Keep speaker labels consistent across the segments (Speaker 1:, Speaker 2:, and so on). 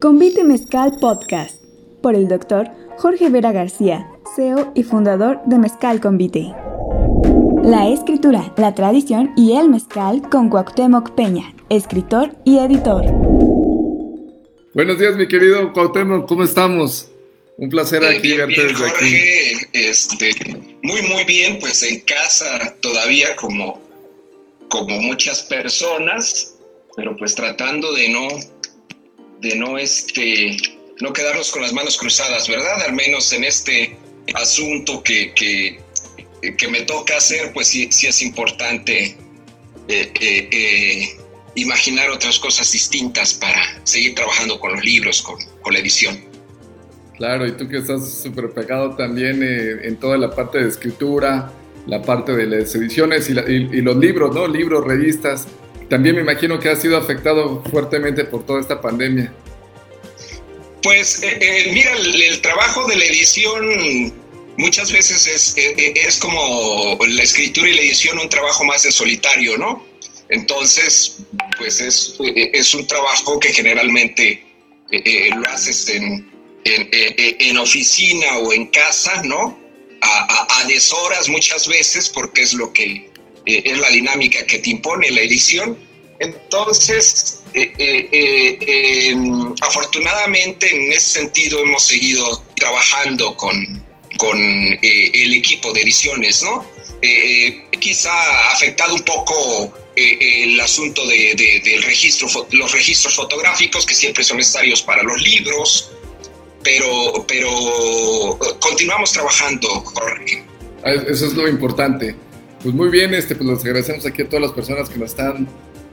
Speaker 1: Convite Mezcal Podcast por el doctor Jorge Vera García, CEO y fundador de Mezcal Convite. La escritura, la tradición y el mezcal con Cuauhtémoc Peña, escritor y editor.
Speaker 2: Buenos días, mi querido Cuauhtémoc, ¿cómo estamos? Un placer aquí verte desde
Speaker 3: aquí. Este, muy, muy bien, pues en casa todavía como, como muchas personas, pero pues tratando de no de no, este, no quedarnos con las manos cruzadas, ¿verdad? Al menos en este asunto que, que, me toca hacer, pues sí, sí es importante eh, eh, eh, imaginar otras cosas distintas para seguir trabajando con los libros, con, con la edición.
Speaker 2: Claro, y tú que estás súper pegado también en toda la parte de escritura, la parte de las ediciones y, y, los libros, ¿no? Libros, revistas. También me imagino que ha sido afectado fuertemente por toda esta pandemia.
Speaker 3: Pues eh, eh, mira, el, trabajo de la edición muchas veces es, eh, es, como la escritura y la edición un trabajo más de solitario, ¿no? Entonces, pues es, es un trabajo que generalmente lo haces en, en, en, oficina o en casa, ¿no? A, a, a deshoras muchas veces porque es lo que eh, es la dinámica que te impone la edición. Entonces, eh, eh, afortunadamente en ese sentido hemos seguido trabajando con, con el equipo de ediciones, ¿no? quizá ha afectado un poco el asunto de, del registro, los registros fotográficos que siempre son necesarios para los libros, pero, pero continuamos trabajando, Jorge.
Speaker 2: Ah, eso es lo importante. Pues muy bien, este, pues les agradecemos aquí a todas las personas que nos están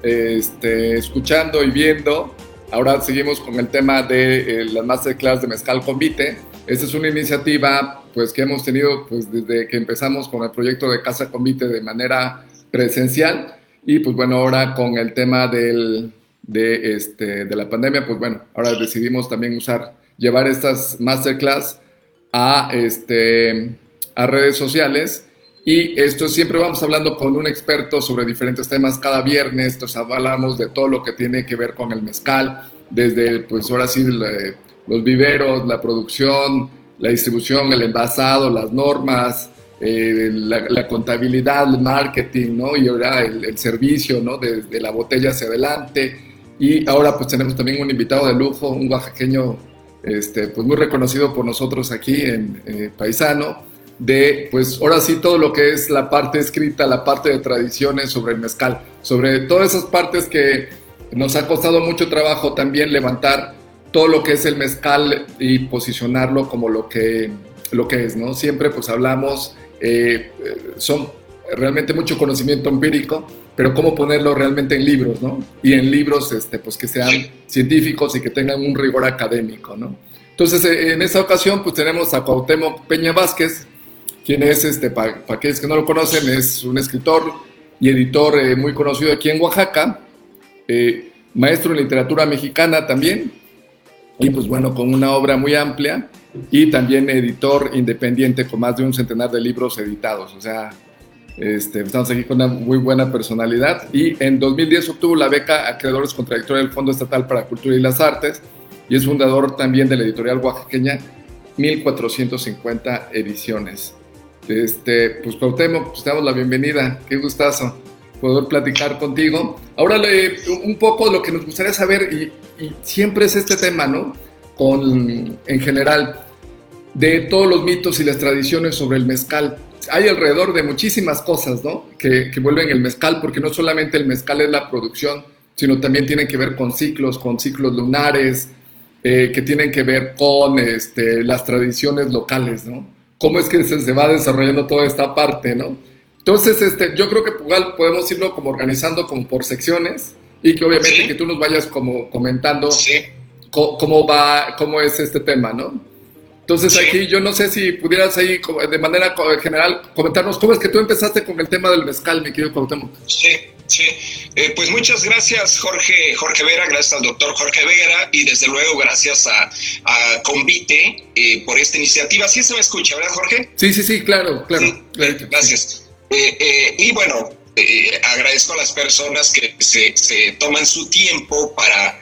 Speaker 2: este, escuchando y viendo. Ahora seguimos con el tema de eh, las masterclass de Mezcal Convite. Esta es una iniciativa pues, que hemos tenido pues, desde que empezamos con el proyecto de Casa Convite de manera presencial. Y pues bueno, ahora con el tema del, de, este, de la pandemia, pues bueno, ahora decidimos también usar, llevar estas masterclass a, este, a redes sociales y esto siempre vamos hablando con un experto sobre diferentes temas cada viernes, entonces hablamos de todo lo que tiene que ver con el mezcal, desde pues ahora sí los viveros, la producción, la distribución, el envasado, las normas, eh, la, contabilidad, el marketing, ¿no? Y ahora el, servicio, ¿no? Desde la botella hacia adelante. Y ahora pues tenemos también un invitado de lujo, un oaxaqueño, este, pues muy reconocido por nosotros aquí en eh, Paisano de, pues ahora sí, todo lo que es la parte escrita, la parte de tradiciones sobre el mezcal, sobre todas esas partes que nos ha costado mucho trabajo también levantar todo lo que es el mezcal y posicionarlo como lo que, lo que es, ¿no? Siempre pues hablamos, eh, son realmente mucho conocimiento empírico, pero cómo ponerlo realmente en libros, ¿no? Y en libros, este, pues que sean científicos y que tengan un rigor académico, ¿no? Entonces, en esta ocasión, pues tenemos a Cuauhtémoc Peña Vázquez, quien es, este, para aquellos que no lo conocen, es un escritor y editor eh, muy conocido aquí en Oaxaca, eh, maestro en literatura mexicana también, y pues bueno, con una obra muy amplia, y también editor independiente con más de un centenar de libros editados, o sea, este, estamos aquí con una muy buena personalidad, y en 2010 obtuvo la beca Acreedores Contradictorios del Fondo Estatal para Cultura y las Artes, y es fundador también de la editorial oaxaqueña 1450 ediciones. Este, pues Cuauhtémoc, pues te damos la bienvenida, qué gustazo poder platicar contigo. Ahora un poco lo que nos gustaría saber, y, siempre es este tema, ¿no? Con, en general, de todos los mitos y las tradiciones sobre el mezcal. Hay alrededor de muchísimas cosas, ¿no? Que, que vuelven el mezcal, porque no solamente el mezcal es la producción, sino también tiene que ver con ciclos, con ciclos lunares, eh, que tienen que ver con este, las tradiciones locales, ¿no? Cómo es que se, va desarrollando toda esta parte, ¿no? Entonces, este, yo creo que igual podemos irlo como organizando como por secciones y que obviamente que tú nos vayas como comentando cómo, va, cómo es este tema, ¿no? Entonces aquí yo no sé si pudieras ahí de manera general comentarnos cómo es que tú empezaste con el tema del mezcal, mi querido Cuauhtémoc.
Speaker 3: Sí, sí. Eh, pues muchas gracias Jorge, Jorge Vera, gracias al doctor Jorge Vera y desde luego gracias a, a Convite eh, por esta iniciativa. Sí se me escucha, ¿verdad Jorge?
Speaker 2: Sí, sí, sí, claro, claro.
Speaker 3: gracias. Eh, y bueno, agradezco a las personas que se, se toman su tiempo para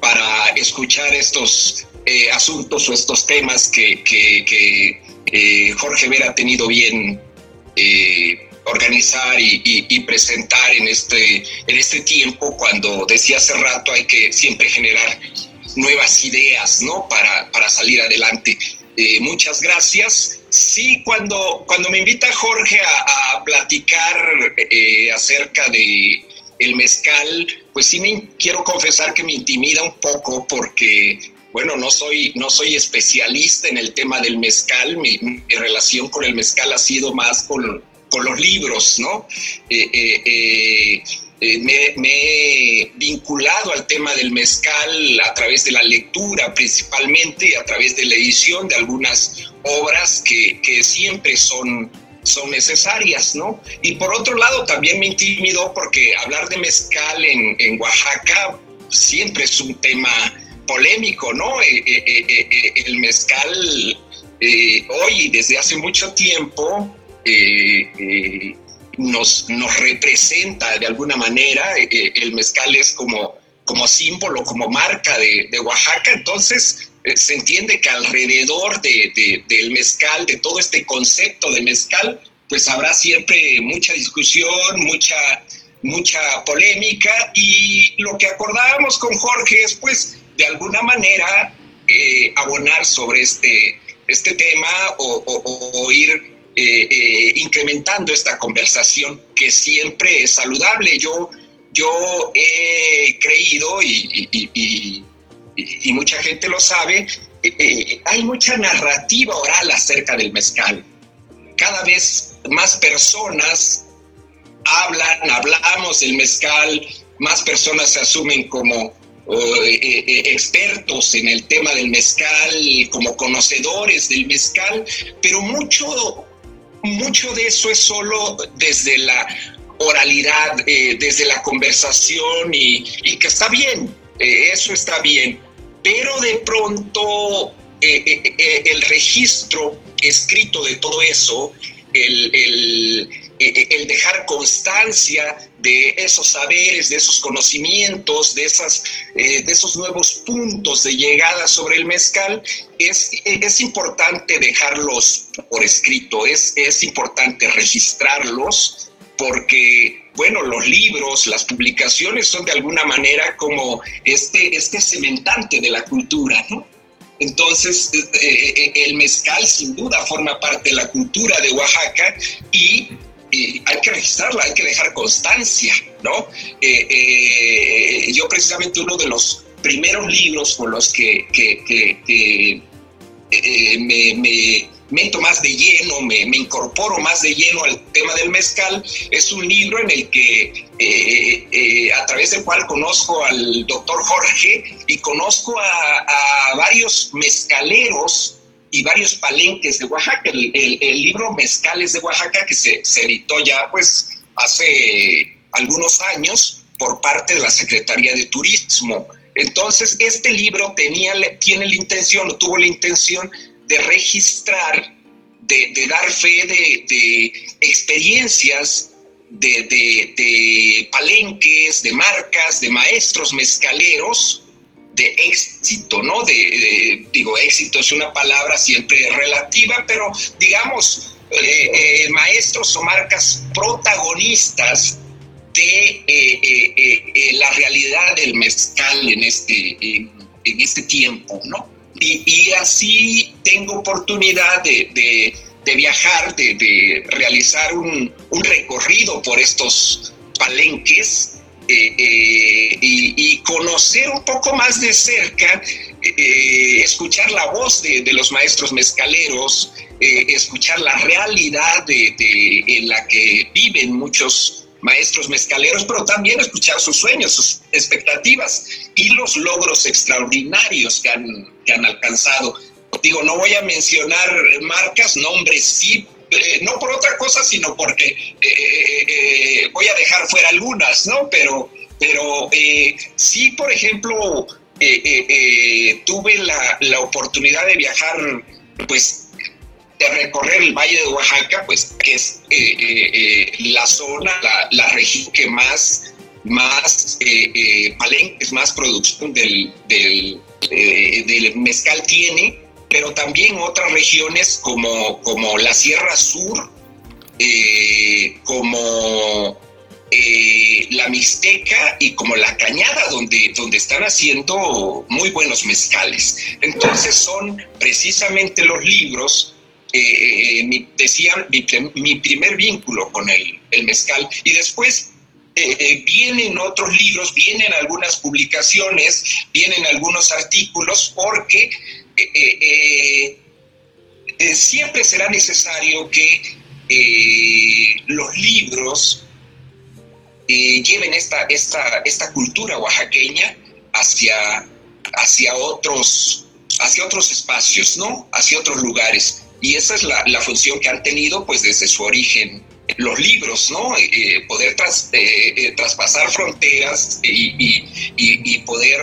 Speaker 3: para escuchar estos asuntos o estos temas que, Jorge Vera ha tenido bien eh, organizar y, presentar en este, en este tiempo, cuando decía hace rato hay que siempre generar nuevas ideas, ¿no? Para, para salir adelante. muchas gracias. Sí, cuando, cuando me invita Jorge a, platicar acerca de el mezcal, pues sí me quiero confesar que me intimida un poco porque bueno, no soy, no soy especialista en el tema del mezcal, mi, relación con el mezcal ha sido más con, los libros, ¿no? Eh, eh, eh, me, he vinculado al tema del mezcal a través de la lectura principalmente y a través de la edición de algunas obras que, siempre son, son necesarias, ¿no? Y por otro lado también me intimidó porque hablar de mezcal en, en Oaxaca siempre es un tema polémico, ¿no? El mezcal hoy, desde hace mucho tiempo, nos, nos representa de alguna manera, el mezcal es como, como símbolo, como marca de, Oaxaca, entonces se entiende que alrededor de, del mezcal, de todo este concepto de mezcal, pues habrá siempre mucha discusión, mucha, mucha polémica y lo que acordábamos con Jorge es pues de alguna manera eh, abonar sobre este, este tema o, ir eh, eh, incrementando esta conversación que siempre es saludable. Yo, yo he creído y, y mucha gente lo sabe, hay mucha narrativa oral acerca del mezcal. Cada vez más personas hablan, hablamos del mezcal, más personas se asumen como eh, eh, expertos en el tema del mezcal, como conocedores del mezcal, pero mucho, mucho de eso es solo desde la oralidad, eh, desde la conversación y, que está bien, eso está bien, pero de pronto el registro escrito de todo eso, eh, eh, el dejar constancia de esos saberes, de esos conocimientos, de, esas, eh, de esos nuevos puntos de llegada sobre el mezcal, es, es importante dejarlos por escrito, es, es importante registrarlos porque, bueno, los libros, las publicaciones son de alguna manera como este, este cementante de la cultura, ¿no? Entonces, el mezcal sin duda forma parte de la cultura de Oaxaca y hay que registrarla, hay que dejar constancia, ¿no? Eh, eh, yo precisamente uno de los primeros libros con los que, eh, me, meto más de lleno, me, incorporo más de lleno al tema del mezcal, es un libro en el que, a través del cual conozco al doctor Jorge y conozco a varios mezcaleros y varios palenques de Oaxaca. El, libro Mezcales de Oaxaca, que se, editó ya pues hace algunos años por parte de la Secretaría de Turismo. Entonces, este libro tenía, tiene la intención, o tuvo la intención de registrar, de, dar fe de, experiencias de, de, palenques, de marcas, de maestros mezcaleros de éxito, ¿no? De, digo, éxito es una palabra siempre relativa, pero digamos, eh, eh, maestros o marcas protagonistas de eh, la realidad del mezcal en este, en, este tiempo, ¿no? Y, así tengo oportunidad de, viajar, de, realizar un, un recorrido por estos palenques eh, eh, y, conocer un poco más de cerca, eh, escuchar la voz de, los maestros mezcaleros, escuchar la realidad de, en la que viven muchos maestros mezcaleros, pero también escuchar sus sueños, sus expectativas y los logros extraordinarios que han, que han alcanzado. Digo, no voy a mencionar marcas, nombres sí, eh, no por otra cosa, sino porque eh, eh, voy a dejar fuera algunas, ¿no? Pero, pero sí, por ejemplo, tuve la, oportunidad de viajar, pues, de recorrer el Valle de Oaxaca, pues, que es la zona, la, región que más más palenques, más producción del, del mezcal tiene, pero también otras regiones como, como la Sierra Sur, como eh, la Mixteca y como la Cañada, donde, donde están haciendo muy buenos mezcales. Entonces son precisamente los libros, eh, mi, decían, mi, primer vínculo con el, el mezcal. Y después eh, vienen otros libros, vienen algunas publicaciones, vienen algunos artículos, porque siempre será necesario que los libros eh, lleven esta, esta, esta cultura oaxaqueña hacia, hacia, otros, hacia otros espacios, ¿no? Hacia otros lugares. Y esa es la, función que han tenido pues desde su origen los libros, ¿no? Eh, eh, poder traspasar fronteras y, y, poder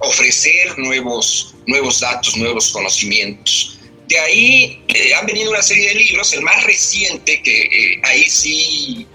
Speaker 3: ofrecer nuevos, nuevos datos, nuevos conocimientos. De ahí han venido una serie de libros, el más reciente, que ahí sí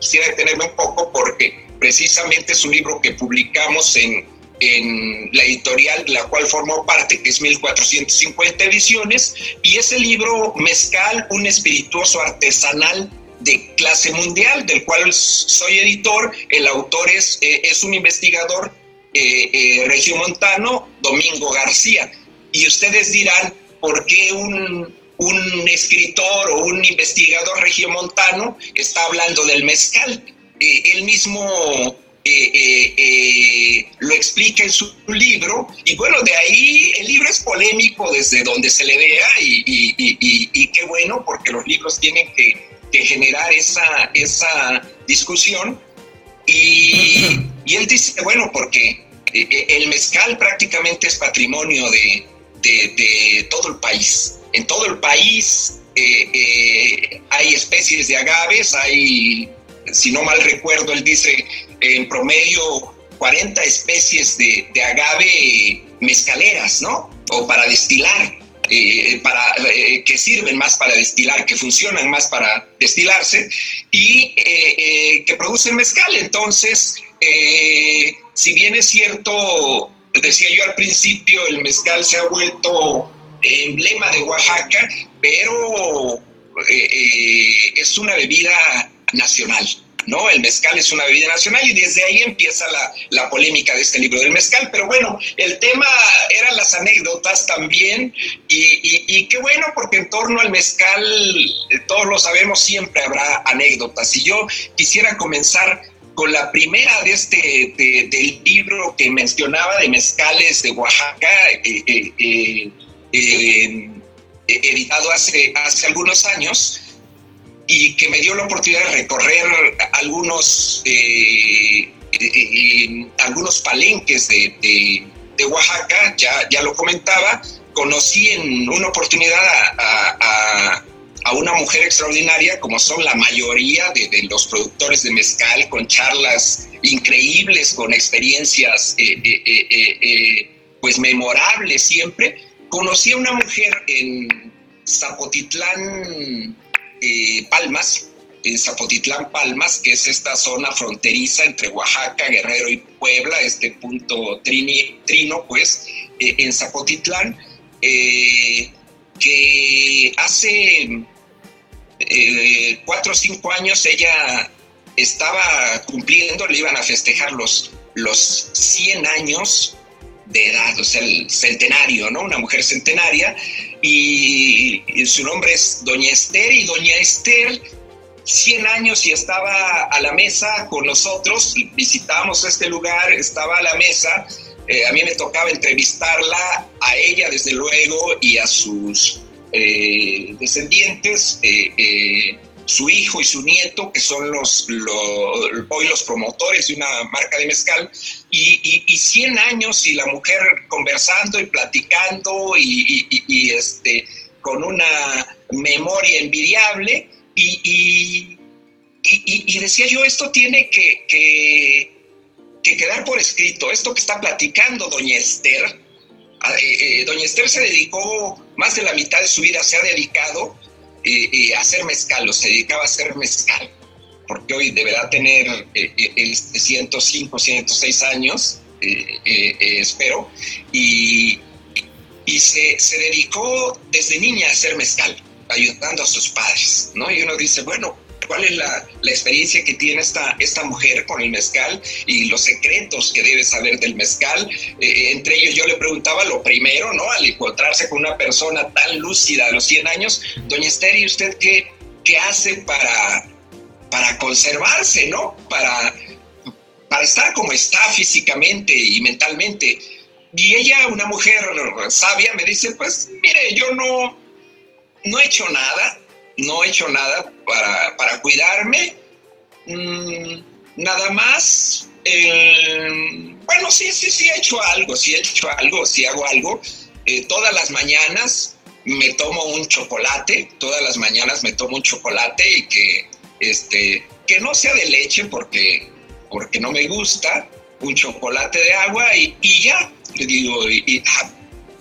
Speaker 3: quisiera detenerme un poco porque precisamente es un libro que publicamos en, en la editorial la cual formó parte, que es 1450 ediciones, y ese libro Mezcal, un espirituoso artesanal de clase mundial, del cual soy editor, el autor es, eh, es un investigador eh, eh, regiomontano, Domingo García. Y ustedes dirán, ¿por qué un, un escritor o un investigador regiomontano está hablando del mezcal. Eh, él mismo lo explica en su libro y bueno, de ahí el libro es polémico desde donde se le vea y, qué bueno porque los libros tienen que, generar esa, esa discusión y, él dice, bueno, porque el mezcal prácticamente es patrimonio de, de todo el país en todo el país eh, eh, hay especies de agaves, hay, si no mal recuerdo, él dice en promedio 40 especies de, agave mezcaleras, ¿no? O para destilar, eh, para, que sirven más para destilar, que funcionan más para destilarse y que producen mezcal. Entonces, si bien es cierto, decía yo al principio, el mezcal se ha vuelto emblema de Oaxaca, pero eh, eh, es una bebida nacional. ¿No? El mezcal es una bebida nacional y desde ahí empieza la, polémica de este libro del mezcal. Pero bueno, el tema eran las anécdotas también y, qué bueno porque en torno al mezcal, eh, todos lo sabemos, siempre habrá anécdotas. Y yo quisiera comenzar con la primera de este del libro que mencionaba de mezcales de Oaxaca. Eh, editado hace, hace algunos años y que me dio la oportunidad de recorrer algunos, eh, eh, algunos palenques de, Oaxaca, ya, ya lo comentaba, conocí en una oportunidad a, una mujer extraordinaria, como son la mayoría de, de, los productores de mezcal, con charlas increíbles, con experiencias pues memorables siempre. Conocí a una mujer en Zapotitlán, eh, Palmas, en Zapotitlán, Palmas, que es esta zona fronteriza entre Oaxaca, Guerrero y Puebla, este punto trino, pues, eh, en Zapotitlán, eh, que hace cuatro o cinco años ella estaba cumpliendo, le iban a festejar los, los 100 años de edad, o sea, el centenario, ¿no? Una mujer centenaria, y, su nombre es Doña Esther, y Doña Esther, 100 años y estaba a la mesa con nosotros, visitamos este lugar, estaba a la mesa, eh, a mí me tocaba entrevistarla, a ella desde luego, y a sus eh, descendientes, eh, su hijo y su nieto, que son los, hoy los promotores de una marca de mezcal, y, y, 100 años y la mujer conversando y platicando y, este, con una memoria envidiable, y, decía yo, esto tiene que, que, quedar por escrito, esto que está platicando doña Esther, eh, eh, doña Esther se dedicó, más de la mitad de su vida se ha dedicado eh, hacer mezcal, o se dedicaba a hacer mezcal, porque hoy deberá tener 105, 106 años, espero, y, y se, se, dedicó desde niña a hacer mezcal, ayudando a sus padres, ¿no? Y uno dice, bueno, ¿cuál es la, la, experiencia que tiene esta, esta mujer con el mezcal y los secretos que debe saber del mezcal? Eh, entre ellos yo le preguntaba lo primero, ¿no? Al encontrarse con una persona tan lúcida a los 100 años, doña Esther, ¿y usted qué, qué hace para, para conservarse, ¿no? Para, para estar como está físicamente y mentalmente. Y ella, una mujer sabia, me dice, pues mire, yo no, no he hecho nada, no he hecho nada para, para cuidarme, mm, nada más, eh, bueno, sí, sí, sí he hecho algo, sí he hecho algo, sí hago algo. Eh, todas las mañanas me tomo un chocolate, todas las mañanas me tomo un chocolate y que, este, que no sea de leche porque, porque no me gusta, un chocolate de agua y, y ya, le digo, y, ah,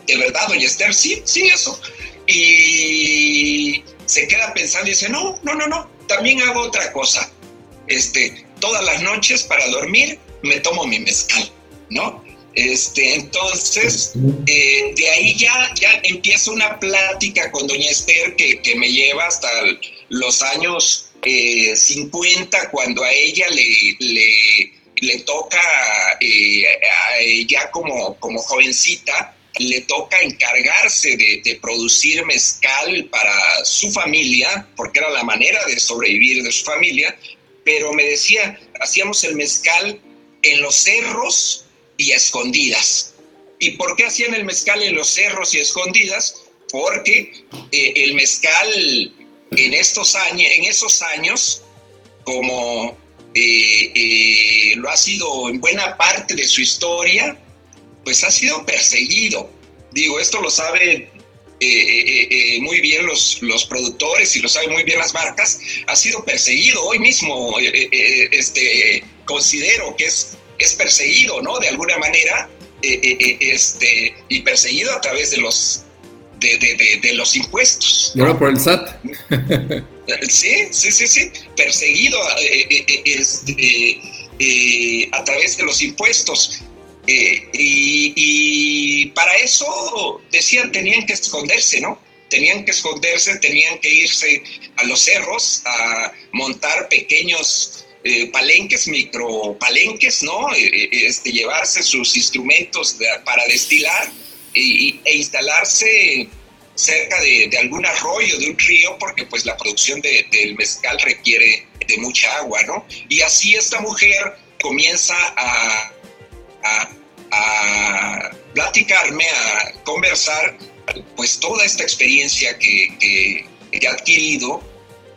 Speaker 3: de verdad, doña Esther, sí, sí, eso. Y se queda pensando y dice, no, no, no, no, también hago otra cosa. Este, todas las noches para dormir me tomo mi mezcal, ¿no? Este, entonces, eh, de ahí ya, ya empieza una plática con doña Esther que, que me lleva hasta los años eh, 50, cuando a ella le, le, toca, eh, ya como, como jovencita, le toca encargarse de, producir mezcal para su familia, porque era la manera de sobrevivir de su familia, pero me decía, hacíamos el mezcal en los cerros y escondidas. ¿Y por qué hacían el mezcal en los cerros y escondidas? Porque eh, el mezcal en estos años, en esos años, como eh, eh, lo ha sido en buena parte de su historia, pues ha sido perseguido. Digo, esto lo saben muy bien los, los productores y lo saben muy bien las marcas, ha sido perseguido hoy mismo. este, considero que es es perseguido, ¿no? De alguna manera, eh, eh, eh, este, y perseguido a través de los, de, los impuestos.
Speaker 2: ¿no? por el SAT.
Speaker 3: sí, sí, sí, sí, perseguido este, a través de los impuestos. Y, y, para eso decían tenían que esconderse, ¿no? Tenían que esconderse, tenían que irse a los cerros a montar pequeños eh, palenques, micro palenques, ¿no? Eh, eh, este, llevarse sus instrumentos para destilar e, instalarse cerca de, algún arroyo, de un río, porque pues la producción del mezcal requiere de mucha agua, ¿no? Y así esta mujer comienza a, a, platicarme, a conversar, pues toda esta experiencia que, que ha adquirido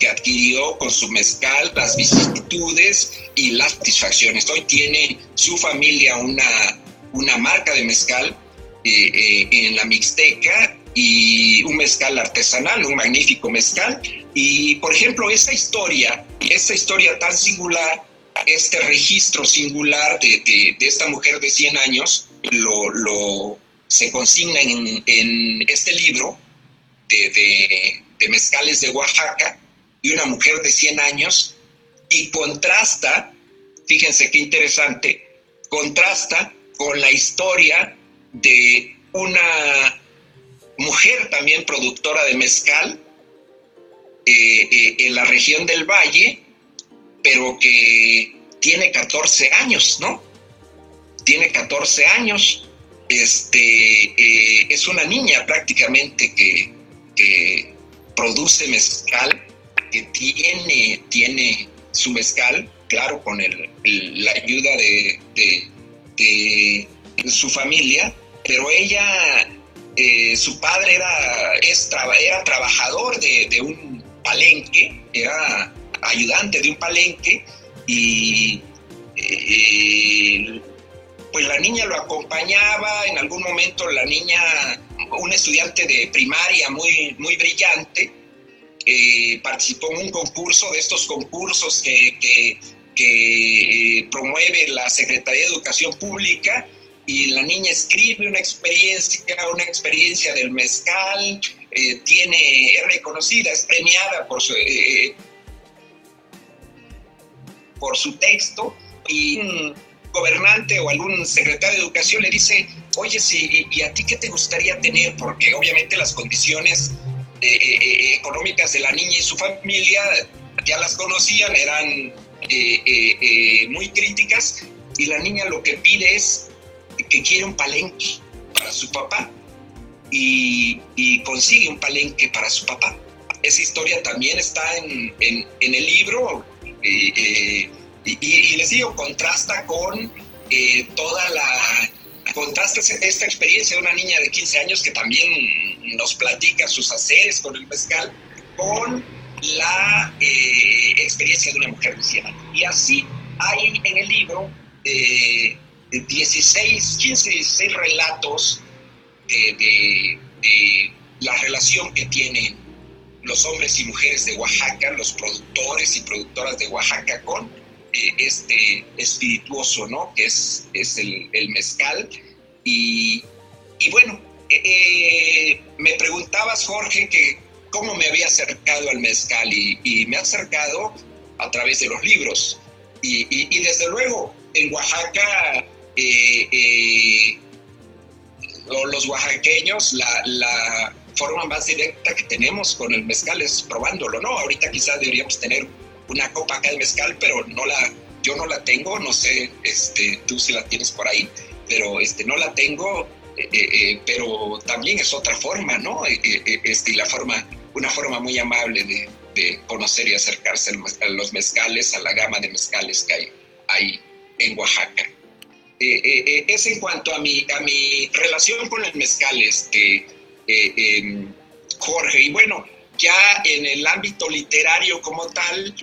Speaker 3: adquirió con su mezcal las vicisitudes y las satisfacciones. Hoy tiene su familia una, una marca de mezcal eh, eh, en la Mixteca y un mezcal artesanal, un magnífico mezcal. Y, por ejemplo, esa historia, esta historia tan singular, este registro singular de, de, esta mujer de 100 años, lo, lo se consigna en, en este libro de, de, de mezcales de Oaxaca, y una mujer de 100 años y contrasta, fíjense qué interesante, contrasta con la historia de una mujer también productora de mezcal eh, eh, en la región del Valle, pero que tiene 14 años, ¿no? Tiene 14 años, este, eh, es una niña prácticamente que, que produce mezcal que tiene, tiene su mezcal, claro, con el, la ayuda de, de, su familia, pero ella, eh, su padre era, era trabajador de, un palenque, era ayudante de un palenque y eh, pues la niña lo acompañaba, en algún momento la niña, un estudiante de primaria muy, muy brillante, eh, participó en un concurso de estos concursos que, promueve la Secretaría de Educación Pública y la niña escribe una experiencia, una experiencia del mezcal, eh, tiene, es reconocida, es premiada por su... por su texto y un gobernante o algún secretario de educación le dice, oye, sí, ¿y a ti qué te gustaría tener? Porque obviamente las condiciones eh, eh, eh, económicas de la niña y su familia ya las conocían, eran muy críticas y la niña lo que pide es que quiere un palenque para su papá y, consigue un palenque para su papá. Esa historia también está en, el libro y, les digo, contrasta con toda la contrasta esta experiencia de una niña de 15 años que también nos platica sus haceres con el mezcal, con la eh, experiencia de una mujer de 100 años. Y así hay en el libro eh, 16, 15, 16 relatos de, la relación que tienen los hombres y mujeres de Oaxaca, los productores y productoras de Oaxaca con eh, este espirituoso, ¿no? Que es, es el, mezcal. Y, y bueno, eh, eh, me preguntabas, Jorge, que cómo me había acercado al mezcal y, y me ha acercado a través de los libros. Y, y, desde luego, en Oaxaca, los oaxaqueños, la, forma más directa que tenemos con el mezcal es probándolo, ¿no? Ahorita quizás deberíamos tener una copa acá de mezcal, pero no la, yo no la tengo, no sé, este, tú si la tienes por ahí, pero este, no la tengo, eh, eh, eh, pero también es otra forma, ¿no? este, la forma, una forma muy amable de, de conocer y acercarse a los mezcales, a la gama de mezcales que hay, hay en Oaxaca. Es en cuanto a mi, a mi relación con el mezcal, este, em, Jorge, y bueno, ya en el ámbito literario como tal,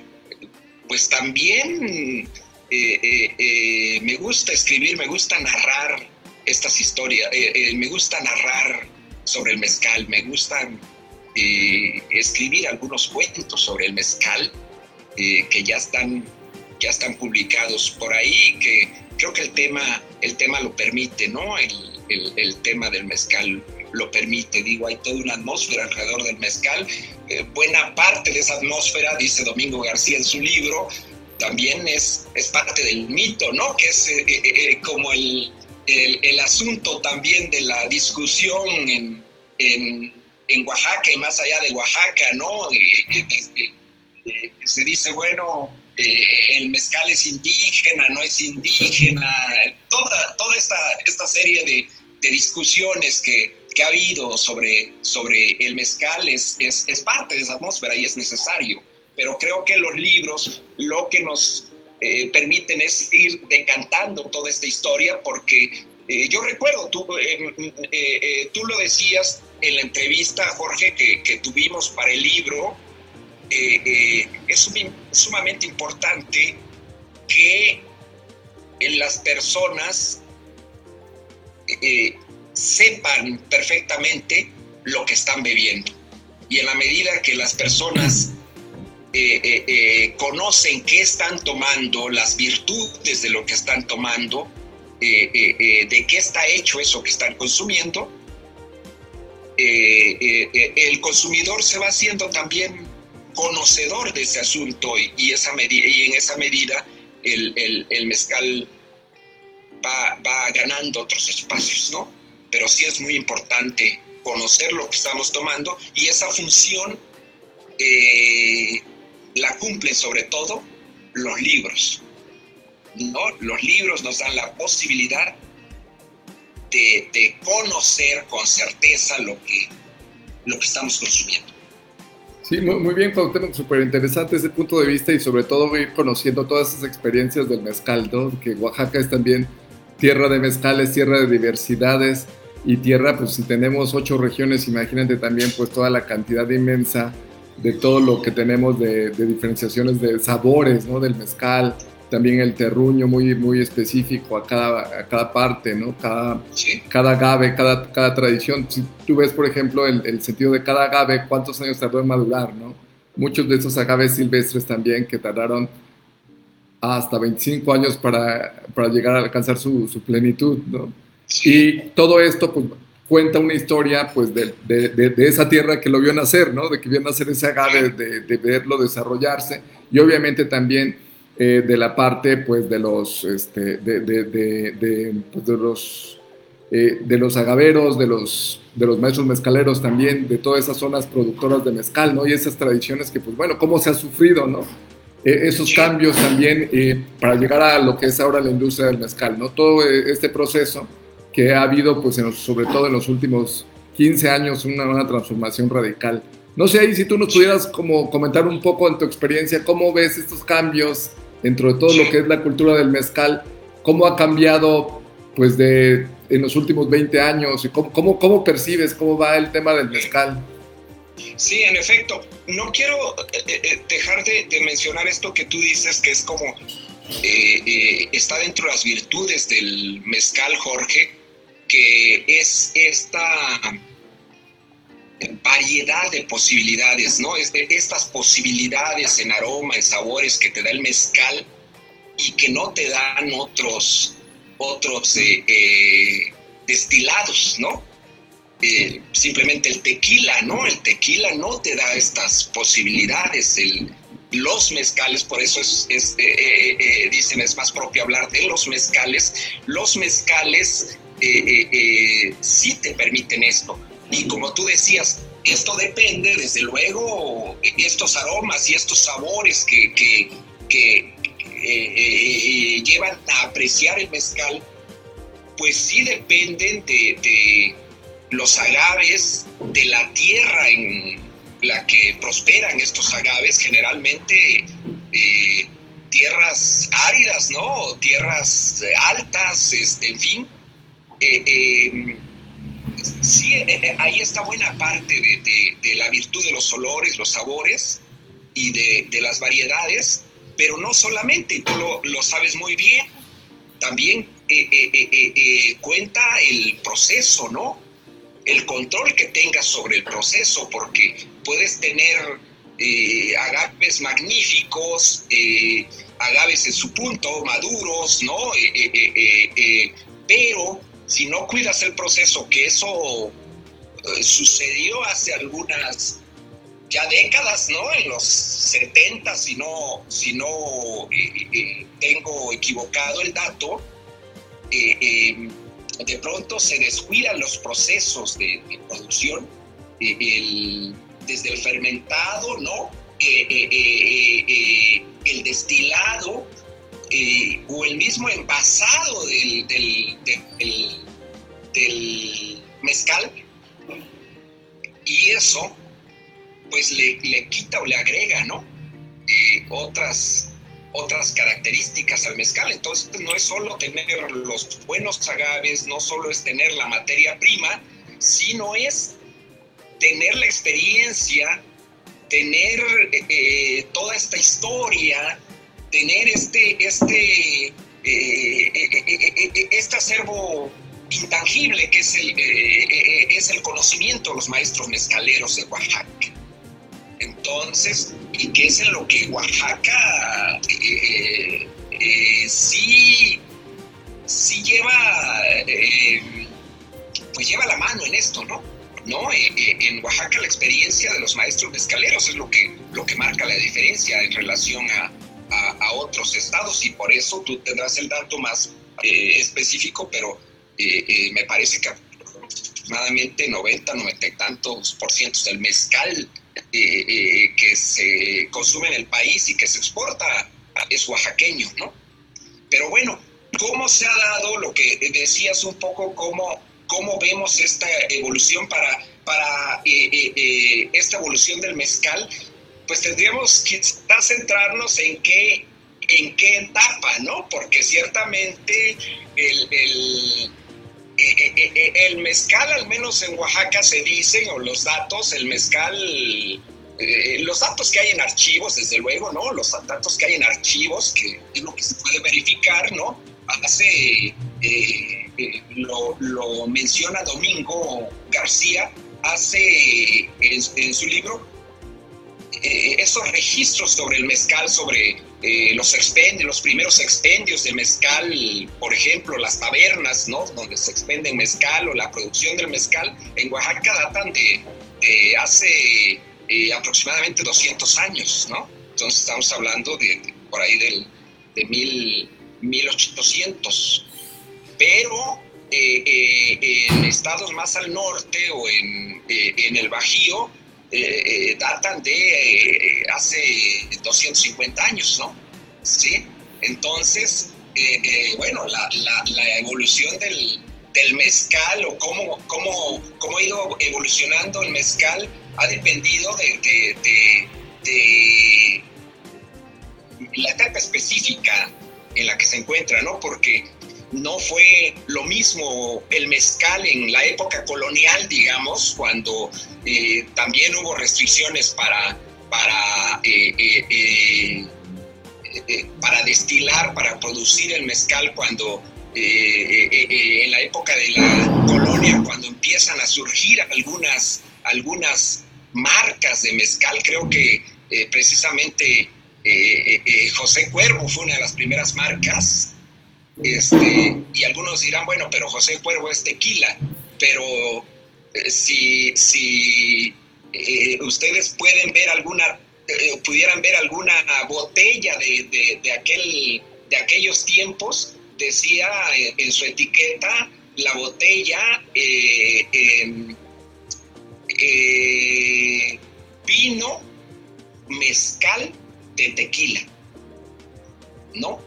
Speaker 3: pues también eh, eh, eh, me gusta escribir, me gusta narrar estas historias, me gusta narrar sobre el mezcal, me gusta escribir algunos cuentos sobre el mezcal que ya están, ya están publicados por ahí, que creo que el tema, el tema lo permite, ¿no? El, el tema del mezcal lo permite. Digo, hay toda una atmósfera alrededor del mezcal. Eh, buena parte de esa atmósfera, dice Domingo García en su libro, también es, es parte del mito, ¿no? Que es eh, eh, como el, el, asunto también de la discusión en, en, en, Oaxaca y más allá de Oaxaca, ¿no? se dice, bueno, el mezcal es indígena, no es indígena, toda, toda esta, esta serie de, de discusiones que, que ha habido sobre, sobre el mezcal es, es, parte de esa atmósfera y es necesario. Pero creo que los libros lo que nos eh, permiten es ir decantando toda esta historia porque eh, yo recuerdo, tú, eh, tú lo decías en la entrevista, Jorge, que, que tuvimos para el libro, es sumamente importante que en las personas sepan perfectamente lo que están bebiendo. Y en la medida que las personas eh, eh, eh, conocen qué están tomando, las virtudes de lo que están tomando, de qué está hecho eso que están consumiendo, el consumidor se va haciendo también conocedor de ese asunto y, en esa medida el, mezcal va, ganando otros espacios, ¿no? pero sí es muy importante conocer lo que estamos tomando y esa función eh, la cumplen sobre todo los libros. ¿no? Los libros nos dan la posibilidad de, conocer con certeza lo que, lo que estamos consumiendo.
Speaker 2: Sí, muy, bien, Cuauhtémoc, súper interesante ese punto de vista y sobre todo ir conociendo todas esas experiencias del mezcal, ¿no? que Oaxaca es también tierra de mezcales, tierra de diversidades, y tierra, pues si tenemos ocho regiones, imagínate también pues toda la cantidad inmensa de todo lo que tenemos de, diferenciaciones de sabores, ¿no? Del mezcal, también el terruño muy, muy específico a cada, a cada parte, ¿no? Cada, cada agave, cada, cada tradición. Si tú ves, por ejemplo, el, el, sentido de cada agave, cuántos años tardó en madurar, ¿no? Muchos de esos agaves silvestres también que tardaron hasta 25 años para, para llegar a alcanzar su, su plenitud, ¿no? Y todo esto pues, cuenta una historia pues, de, de, de, esa tierra que lo vio nacer, ¿no? de que vio nacer ese agave, de, verlo desarrollarse. Y obviamente también eh, de la parte pues de los este, de, de, de, pues, de los eh, de los agaveros, de los, de los maestros mezcaleros también, de todas esas zonas productoras de mezcal, ¿no? Y esas tradiciones que, pues bueno, cómo se ha sufrido, ¿no? Eh, esos cambios también para llegar a lo que es ahora la industria del mezcal, ¿no? Todo este proceso que ha habido, pues sobre todo en los últimos 15 años, una, una transformación radical. No sé ahí si tú nos pudieras como comentar un poco en tu experiencia, cómo ves estos cambios dentro de todo lo que es la cultura del mezcal, cómo ha cambiado pues de en los últimos 20 años y cómo, cómo, cómo percibes cómo va el tema del mezcal.
Speaker 3: Sí, en efecto. No quiero eh, eh, dejar de, mencionar esto que tú dices, que es como eh, está dentro de las virtudes del mezcal, Jorge, que es esta variedad de posibilidades, ¿no? estas posibilidades en aroma, en sabores que te da el mezcal y que no te dan otros, otros eh, eh, destilados, ¿no? Eh, simplemente el tequila, ¿no? El tequila no te da estas posibilidades. Los mezcales, por eso es, dicen, es más propio hablar de los mezcales. Los mezcales sí te permiten esto y como tú decías, esto depende, desde luego, estos aromas y estos sabores que, que, eh, eh, llevan a apreciar el mezcal, pues sí dependen de, los agaves, de la tierra en la que prosperan estos agaves, generalmente eh, tierras áridas, ¿no? Tierras altas, este, en fin eh, eh, ahí está buena parte de, la virtud de los olores, los sabores y de, las variedades, pero no solamente, tú lo, sabes muy bien, también eh, cuenta el proceso, ¿no? El control que tengas sobre el proceso, porque puedes tener agaves magníficos, agaves en su punto, maduros, ¿no? pero si no cuidas el proceso, que eso eh, sucedió hace algunas ya décadas, ¿no? En los 70, si no, si no eh, eh, tengo equivocado el dato, de pronto se descuidan los procesos de, producción, desde el fermentado, ¿no? el destilado, eh, o el mismo envasado del, del, mezcal, y eso pues le, quita o le agrega, ¿no? Eh, otras, otras características al mezcal. Entonces no es solo tener los buenos agaves, no solo es tener la materia prima, sino es tener la experiencia, tener eh, toda esta historia, tener este, este, eh, eh, eh, este acervo intangible que es el, es el conocimiento de los maestros mezcaleros de Oaxaca. Entonces, y que es en lo que Oaxaca sí, sí lleva, pues lleva la mano en esto, ¿no? ¿no? en Oaxaca la experiencia de los maestros mezcaleros es lo que, lo que marca la diferencia en relación a, otros estados y por eso tú tendrás el dato más eh, específico, pero eh, eh, me parece que aproximadamente 90, 90 y tantos por ciento del mezcal que se consume en el país y que se exporta es oaxaqueño, ¿no? Pero bueno, ¿cómo se ha dado lo que decías un poco, cómo, cómo vemos esta evolución para, para esta evolución del mezcal? pues tendríamos quizás centrarnos en qué, en qué etapa, ¿no? Porque ciertamente el, el, e, e, e, el, mezcal, al menos en Oaxaca se dicen, o los datos, el mezcal, eh, los datos que hay en archivos, desde luego, ¿no? Los datos que hay en archivos, que es lo que se puede verificar, ¿no? Hace, eh, eh, lo, menciona Domingo García, hace en su libro eh, esos registros sobre el mezcal, sobre eh, los expendios, los primeros expendios de mezcal, por ejemplo, las tabernas, ¿no? Donde se expende mezcal o la producción del mezcal, en Oaxaca datan de, hace eh, aproximadamente 200 años, ¿no? Entonces estamos hablando de, por ahí del de mil, 1800. Pero en estados más al norte o en, en el Bajío, datan de hace 250 años, ¿no? ¿Sí? Entonces, bueno, la, evolución del, del mezcal o cómo, cómo, cómo ha ido evolucionando el mezcal ha dependido de, de, la etapa específica en la que se encuentra, ¿no? Porque no fue lo mismo el mezcal en la época colonial, digamos, cuando eh, también hubo restricciones para, para, eh, eh, para destilar, para producir el mezcal, cuando en la época de la colonia, cuando empiezan a surgir algunas, algunas marcas de mezcal, creo que precisamente José Cuervo fue una de las primeras marcas, este, y algunos dirán, bueno, pero José Cuervo es tequila, pero si, si ustedes pueden ver alguna, pudieran ver alguna botella de, de, aquel, de aquellos tiempos, decía en su etiqueta la botella eh, eh, vino mezcal de tequila. ¿No?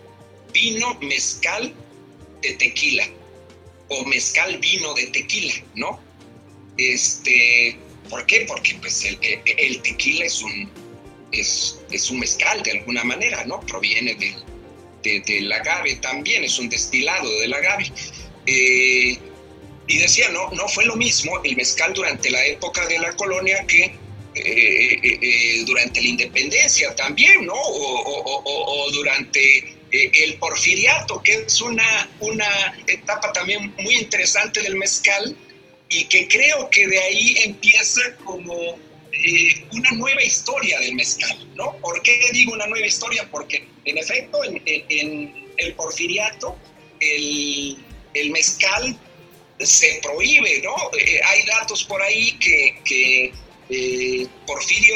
Speaker 3: Vino mezcal de tequila. O mezcal vino de tequila, ¿no? Este, ¿por qué? Porque pues el, tequila es un, es, es, un mezcal de alguna manera, ¿no? Proviene del, del agave también, es un destilado del agave. Eh, y decía, no, no fue lo mismo el mezcal durante la época de la colonia que eh, eh, durante la independencia también, ¿no? O, durante el porfiriato, que es una, una etapa también muy interesante del mezcal y que creo que de ahí empieza como una nueva historia del mezcal, ¿no? ¿Por qué digo una nueva historia? Porque en efecto, en, el porfiriato, el, mezcal se prohíbe, ¿no? Eh, hay datos por ahí que, eh, Porfirio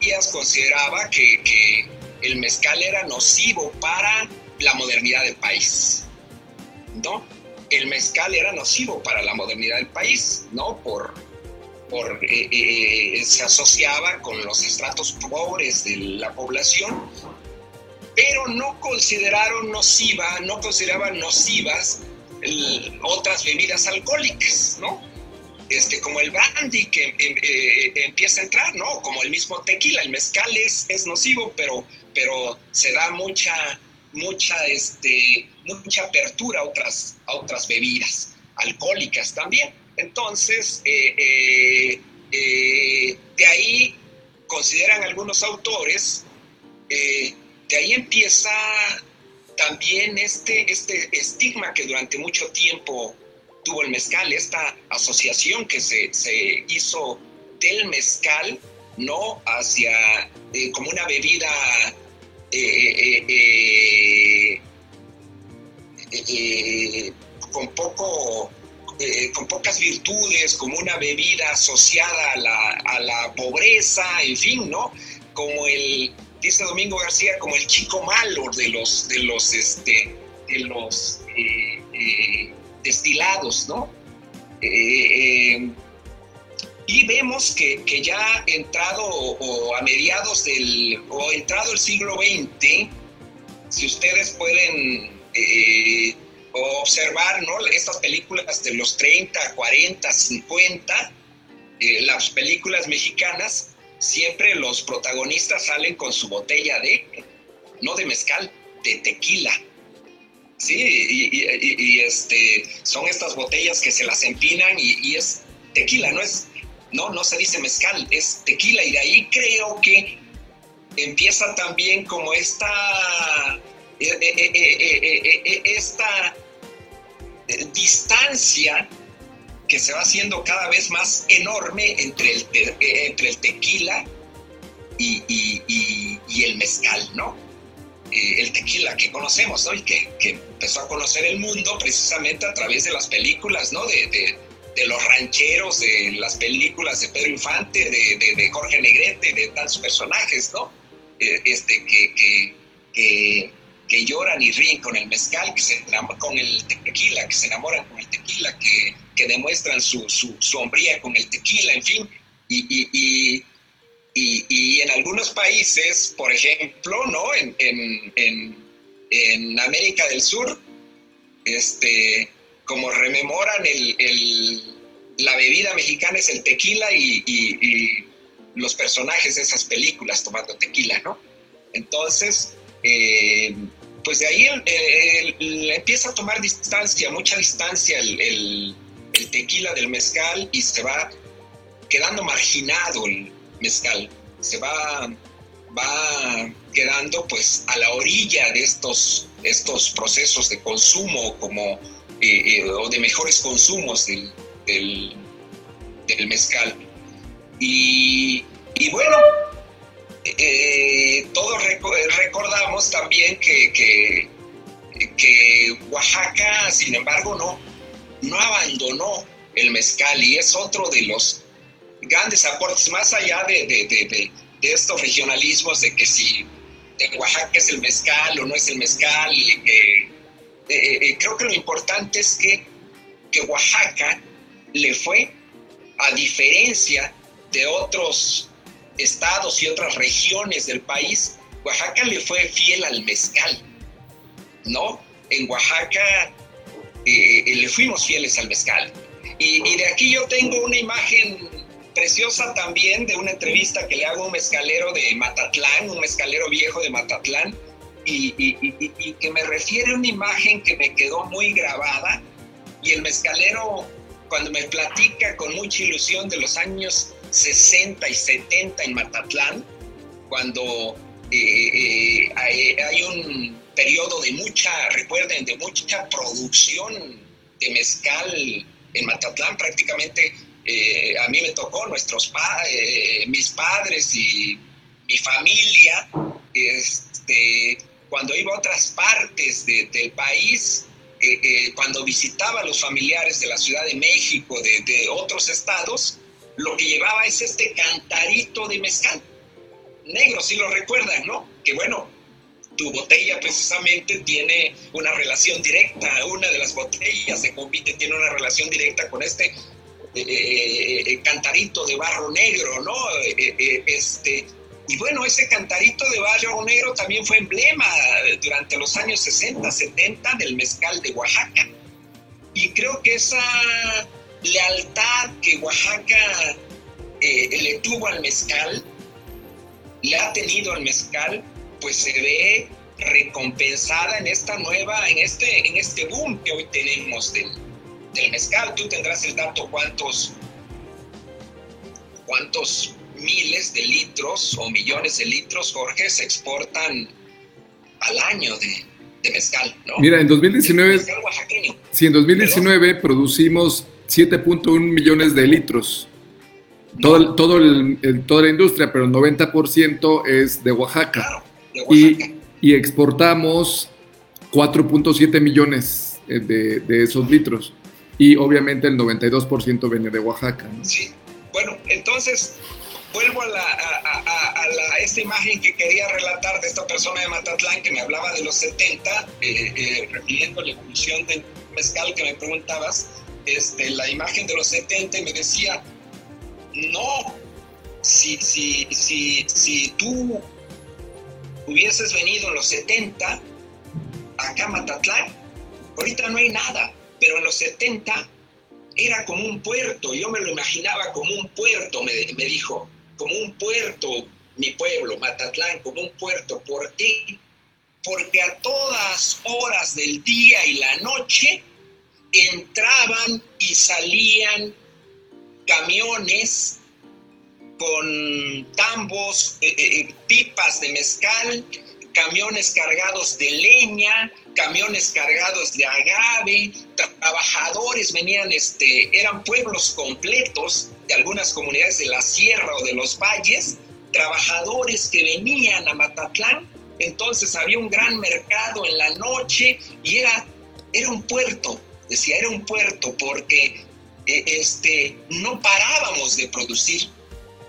Speaker 3: Díaz consideraba que, el mezcal era nocivo para la modernidad del país, ¿no? El mezcal era nocivo para la modernidad del país, ¿no? Por, por eh, se asociaba con los estratos pobres de la población pero no consideraron nociva, no consideraban nocivas otras bebidas alcohólicas, ¿no? Este, como el brandy que em, eh, empieza a entrar, ¿no? Como el mismo tequila, el mezcal es, es nocivo, pero, pero se da mucha, mucha, este, mucha apertura a otras, a otras bebidas alcohólicas también. Entonces, eh, eh, de ahí consideran algunos autores de ahí empieza también este, este estigma que durante mucho tiempo tuvo el mezcal, esta asociación que se, hizo del mezcal, ¿no? Hacia eh, como una bebida eh, eh, con poco con pocas virtudes, como una bebida asociada a la, a la pobreza, en fin, ¿no? Como el, dice Domingo García, como el chico malo de los, de los, este, de los destilados, ¿no? Eh, y vemos que, que, ya entrado o a mediados del, o entrado el siglo XX, si ustedes pueden observar, ¿no? Estas películas de los 30, 40, 50, las películas mexicanas, siempre los protagonistas salen con su botella de, no de mezcal, de tequila. Sí, y, este, son estas botellas que se las empinan y, es tequila, no es, no, no se dice mezcal, es tequila. Y de ahí creo que empieza también como esta, eh, eh, eh, esta distancia que se va haciendo cada vez más enorme entre el, entre el tequila y, el mezcal, ¿no? Eh, el tequila que conocemos, ¿no? Y que, empezó a conocer el mundo precisamente a través de las películas, ¿no? De, los rancheros, de las películas de Pedro Infante, de, Jorge Negrete, de tantos personajes, ¿no? Eh, este, que, que lloran y ríen con el mezcal, que se con el tequila, que se enamoran con el tequila, que, que demuestran su, su, sombría con el tequila, en fin. Y, y, y, en algunos países, por ejemplo, ¿no? En, en, en, en América del Sur, este, como rememoran el, el, la bebida mexicana es el tequila y, los personajes de esas películas tomando tequila, ¿no? Entonces, eh, pues de ahí empieza a tomar distancia, mucha distancia el, tequila del mezcal y se va quedando marginado el mezcal, se va, va quedando pues a la orilla de estos, estos procesos de consumo como, eh, eh, o de mejores consumos del, del, mezcal. Y, y bueno, eh, todos recordamos también que, que, Oaxaca, sin embargo, no, no abandonó el mezcal y es otro de los grandes aportes, más allá de, de, estos regionalismos, de que si Oaxaca es el mezcal o no es el mezcal, eh, eh, creo que lo importante es que, que Oaxaca le fue, a diferencia de otros estados y otras regiones del país, Oaxaca le fue fiel al mezcal, ¿no? En Oaxaca eh, eh, le fuimos fieles al mezcal. Y, de aquí yo tengo una imagen preciosa también de una entrevista que le hago a un mezcalero de Matatlán, un mezcalero viejo de Matatlán, y, que me refiere a una imagen que me quedó muy grabada. Y el mezcalero, cuando me platica con mucha ilusión de los años 60 y 70 en Matatlán, cuando eh, eh, hay, un periodo de mucha, recuerden, de mucha producción de mezcal en Matatlán, prácticamente eh, a mí me tocó nuestros mis padres y mi familia, este, cuando iba a otras partes del país, cuando visitaba a los familiares de la Ciudad de México, de, de otros estados, lo que llevaba es este cantarito de mezcal. Negro, si lo recuerdan, ¿no? Que bueno, tu botella precisamente tiene una relación directa, una de las botellas de convite tiene una relación directa con este eh, eh, eh, cantarito de barro negro, ¿no? este, y bueno, ese cantarito de barro negro también fue emblema durante los años 60, 70 del mezcal de Oaxaca. Y creo que esa lealtad que Oaxaca eh, le tuvo al mezcal, le ha tenido al mezcal, pues se ve recompensada en esta nueva, en este, en este boom que hoy tenemos del, del mezcal. Tú tendrás el dato cuántos, cuántos miles de litros o millones de litros, Jorge, se exportan al año de, de mezcal, ¿no?
Speaker 2: Mira, en 2019, si en 2019 producimos 7.1 millones de litros. Todo, todo el, toda la industria, pero el 90% es de Oaxaca. Y, y, exportamos 4.7 millones eh, de, de, esos litros. Y obviamente el 92% viene de Oaxaca.
Speaker 3: Sí, bueno, entonces vuelvo a, la, a, esta imagen que quería relatar de esta persona de Matatlán que me hablaba de los 70, eh, eh, refiriendo la evolución del mezcal que me preguntabas este, la imagen de los 70 y me decía, no, si, si, si, si tú hubieses venido en los 70 acá a Matatlán, ahorita no hay nada, pero en los 70 era como un puerto, yo me lo imaginaba como un puerto, me, me dijo, como un puerto, mi pueblo, Matatlán, como un puerto, ¿por qué? Porque a todas horas del día y la noche entraban y salían camiones con tambos, eh, eh, pipas de mezcal, camiones cargados de leña, camiones cargados de agave, trabajadores venían, este, eran pueblos completos de algunas comunidades de la sierra o de los valles, trabajadores que venían a Matatlán, entonces había un gran mercado en la noche y era, era un puerto, decía, era un puerto porque eh, este, no parábamos de producir.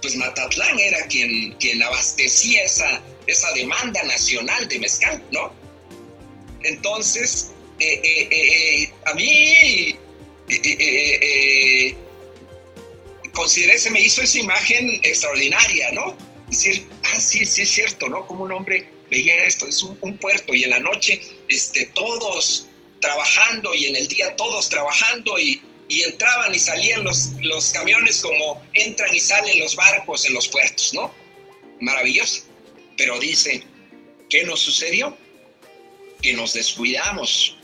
Speaker 3: Pues Matatlán era quien, quien abastecía esa, esa demanda nacional de mezcal, ¿no? Entonces, a mí consideré, se me hizo esa imagen extraordinaria, ¿no? Decir, ah, sí, sí es cierto, ¿no? Como un hombre veía esto, es un, puerto y en la noche este, todos trabajando y en el día todos trabajando y, y entraban y salían los, los camiones como entran y salen los barcos en los puertos, ¿no? Maravilloso. Pero dice, ¿qué nos sucedió? Que nos descuidamos.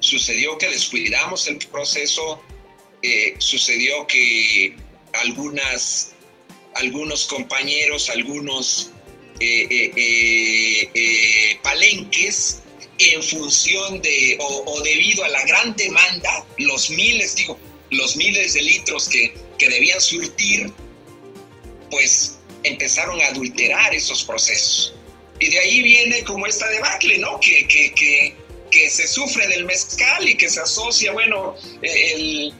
Speaker 3: Sucedió que descuidamos el proceso, eh, sucedió que algunas, algunos compañeros, algunos eh, eh, palenques en función de o, debido a la gran demanda, los miles, digo, los miles de litros que, que debían surtir, pues empezaron a adulterar esos procesos. Y de ahí viene como esta debacle, ¿no? Que, que, que, que se sufre del mezcal y que se asocia, bueno, el,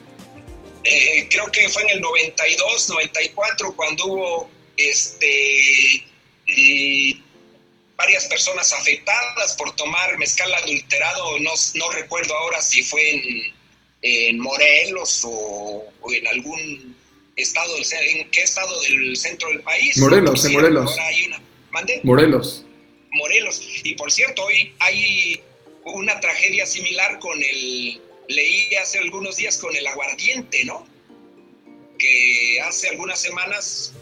Speaker 3: eh, creo que fue en el 92, 94, cuando hubo este, varias personas afectadas por tomar mezcal adulterado, no, no recuerdo ahora si fue en, Morelos o, en algún estado, del, en qué estado del centro del país.
Speaker 2: Morelos, en Morelos. Morelos.
Speaker 3: Morelos. Y por cierto, hoy hay una tragedia similar con el, leí hace algunos días con el aguardiente, ¿no? Que hace algunas semanas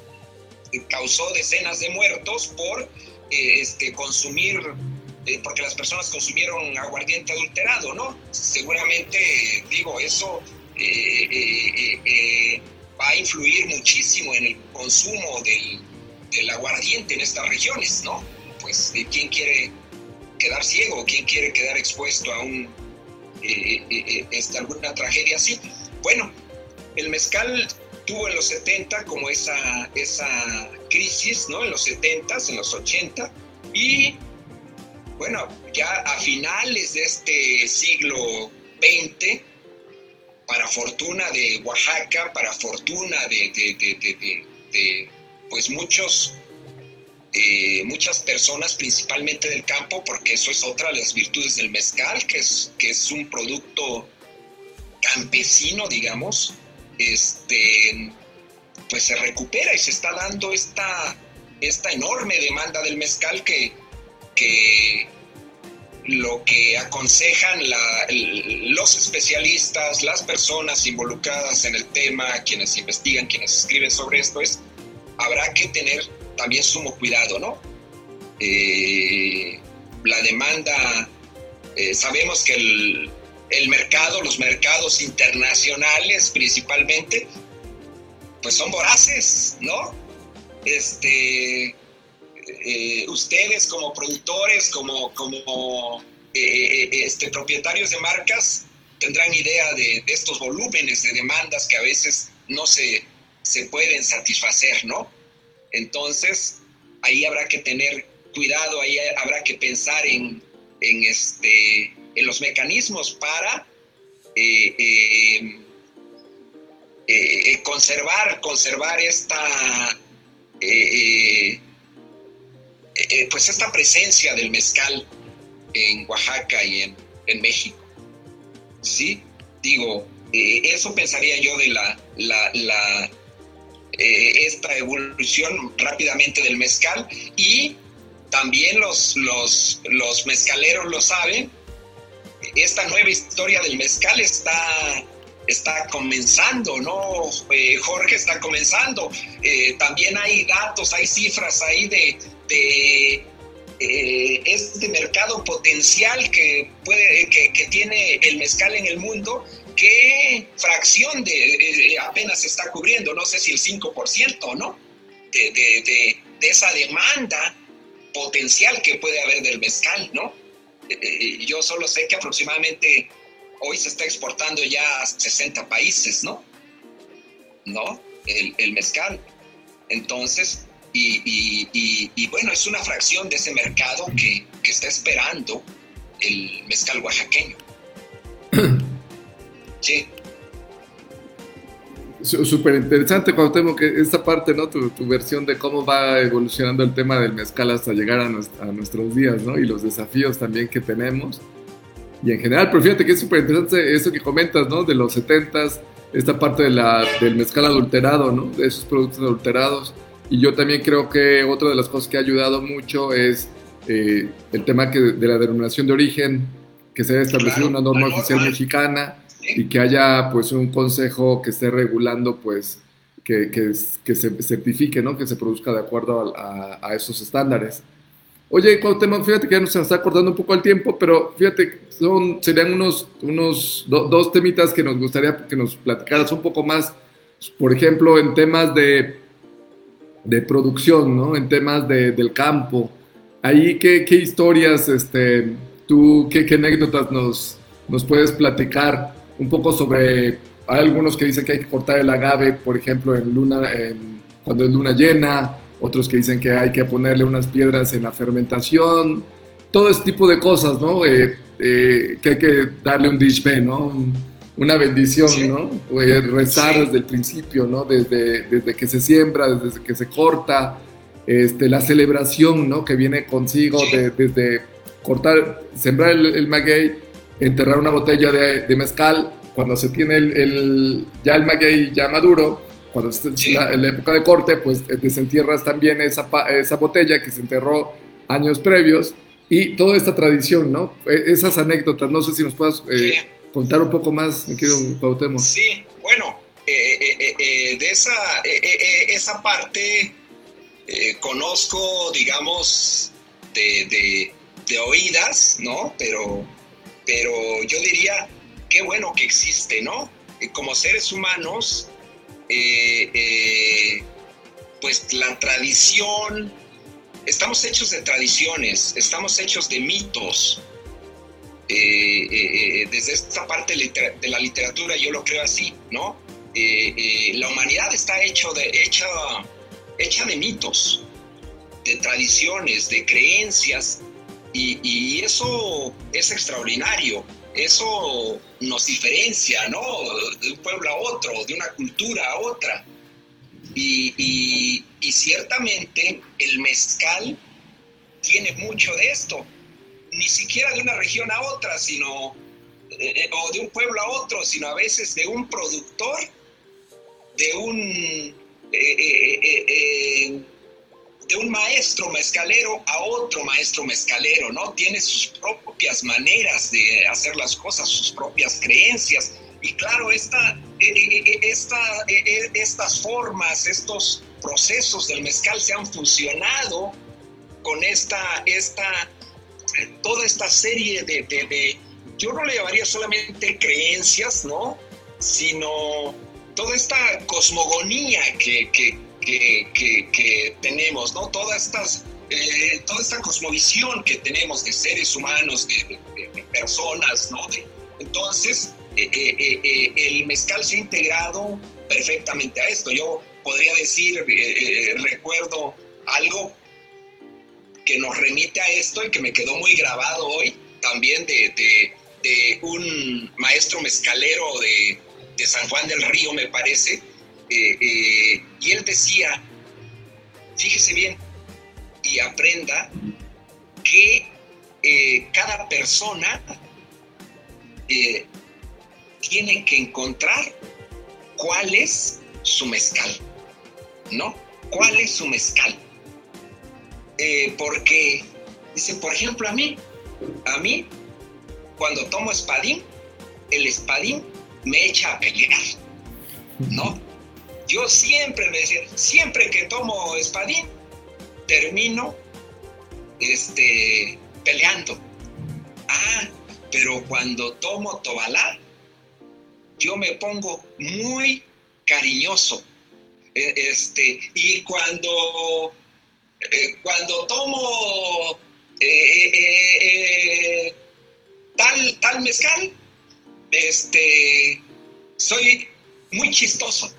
Speaker 3: causó decenas de muertos por eh, este, consumir, eh, porque las personas consumieron aguardiente adulterado, ¿no? Seguramente, digo, eso eh, va a influir muchísimo en el consumo del, del aguardiente en estas regiones, ¿no? Pues, ¿quién quiere quedar ciego? ¿Quién quiere quedar expuesto a un, este, alguna tragedia así? Bueno, el mezcal tuvo en los 70 como esa, esa crisis, ¿no? En los 70, en los 80, y bueno, ya a finales de este siglo XX, para fortuna de Oaxaca, para fortuna de, pues muchos, eh, muchas personas, principalmente del campo, porque eso es otra de las virtudes del mezcal, que es, que es un producto campesino, digamos, este, pues se recupera y se está dando esta, esta enorme demanda del mezcal que, que lo que aconsejan los especialistas, las personas involucradas en el tema, quienes investigan, quienes escriben sobre esto, es habrá que tener también sumo cuidado, ¿no? Eh, la demanda, eh, sabemos que el, el mercado, los mercados internacionales principalmente, pues son voraces, ¿no? Este, eh, ustedes como productores, como, como eh, eh, este, propietarios de marcas, tendrán idea de, estos volúmenes de demandas que a veces no se, se pueden satisfacer, ¿no? Entonces, ahí habrá que tener cuidado, ahí habrá que pensar en, en este, en los mecanismos para eh, eh, eh, conservar, conservar esta, pues esta presencia del mezcal en Oaxaca y en, en México. ¿Sí? Digo, eso pensaría yo de la, la, la esta evolución rápidamente del mezcal y también los, los, los mezcaleros lo saben, esta nueva historia del mezcal está, está comenzando, ¿no? Eh, Jorge está comenzando. Eh, también hay datos, hay cifras ahí de, eh, este mercado potencial que, puede, que, tiene el mezcal en el mundo, qué fracción de apenas se está cubriendo, no sé si el 5%, ¿no? De, de esa demanda potencial que puede haber del mezcal, ¿no? Eh, yo solo sé que aproximadamente hoy se está exportando ya a 60 países, ¿no? ¿No? El, mezcal. Entonces, y, bueno, es una fracción de ese mercado que, que está esperando el mezcal oaxaqueño. sí.
Speaker 2: Súper interesante, Cuauhtémoc, que esta parte, ¿no? Tu, versión de cómo va evolucionando el tema del mezcal hasta llegar a, nuestros días, ¿no? Y los desafíos también que tenemos. y en general, pero fíjate que es súper interesante eso que comentas, ¿no? De los 70s, esta parte de la, del mezcal adulterado, ¿no? De esos productos adulterados. Y yo también creo que otra de las cosas que ha ayudado mucho es eh, el tema que, de la denominación de origen, que se haya establecido una norma oficial mexicana y que haya pues un consejo que esté regulando pues que, que, que se certifique, ¿no? Que se produzca de acuerdo a, a, esos estándares. Oye, Cuauhtémoc, fíjate que ya nos está cortando un poco el tiempo, pero fíjate, son, serían unos, unos dos temitas que nos gustaría que nos platicaras un poco más, por ejemplo, en temas de, de producción, ¿no? En temas de, del campo. Ahí, ¿qué, qué historias, este, tú, qué, qué anécdotas nos, nos puedes platicar un poco sobre hay algunos que dicen que hay que cortar el agave, por ejemplo, en luna, en, cuando es luna llena, otros que dicen que hay que ponerle unas piedras en la fermentación, todo ese tipo de cosas, ¿no? Eh, eh, que hay que darle un dishbe, ¿no? una bendición, ¿no? rezar desde el principio, ¿no? Desde, desde que se siembra, desde que se corta, este, la celebración, ¿no? Que viene consigo desde cortar, sembrar el, maguey, enterrar una botella de, de mezcal, cuando se tiene el, ya el maguey ya maduro, cuando es la, la, época de corte, pues eh, desentierras también esa, esa botella que se enterró años previos y toda esta tradición, ¿no? E, esas anécdotas, no sé si nos puedas eh, contar un poco más, mi querido Cuauhtémoc.
Speaker 3: Sí, bueno, eh, de esa, esa parte conozco, digamos, de, de, de, oídas, ¿no? Pero, pero yo diría qué bueno que existe, ¿no? Eh, como seres humanos, eh, eh, pues la tradición, estamos hechos de tradiciones, estamos hechos de mitos. desde esta parte de la literatura yo lo creo así, ¿no? la humanidad está hecho de, hecha, hecha de mitos, de tradiciones, de creencias, y eso es extraordinario eso nos diferencia, ¿no? De un pueblo a otro, de una cultura a otra. Y, ciertamente el mezcal tiene mucho de esto, ni siquiera de una región a otra, sino, eh, eh, o de un pueblo a otro, sino a veces de un productor, de un... Eh, un maestro mezcalero a otro maestro mezcalero, ¿no? Tiene sus propias maneras de hacer las cosas, sus propias creencias. Y claro, esta, eh, eh, eh, esta, estas formas, estos procesos del mezcal se han fusionado con esta, esta, toda esta serie de, de yo no le llamaría solamente creencias, ¿no? Sino toda esta cosmogonía que, que, que, tenemos, ¿no? Todas estas, eh, toda esta cosmovisión que tenemos de seres humanos, de, personas, ¿no? entonces, eh, eh, el mezcal se ha integrado perfectamente a esto. Yo podría decir, recuerdo algo que nos remite a esto y que me quedó muy grabado hoy, también de, de un maestro mezcalero de, de San Juan del Río, me parece, eh, eh, y él decía, fíjese bien y aprenda que eh, cada persona tiene que encontrar cuál es su mezcal, ¿no? ¿Cuál es su mezcal? porque, dice, por ejemplo, a mí, a mí, cuando tomo espadín, el espadín me echa a pelear, ¿no? Yo siempre me decía, siempre que tomo espadín, termino este, peleando. Ah, pero cuando tomo tobalá, yo me pongo muy cariñoso. E, este, y cuando, eh, cuando tomo eh, eh, tal, tal mezcal, este, soy muy chistoso.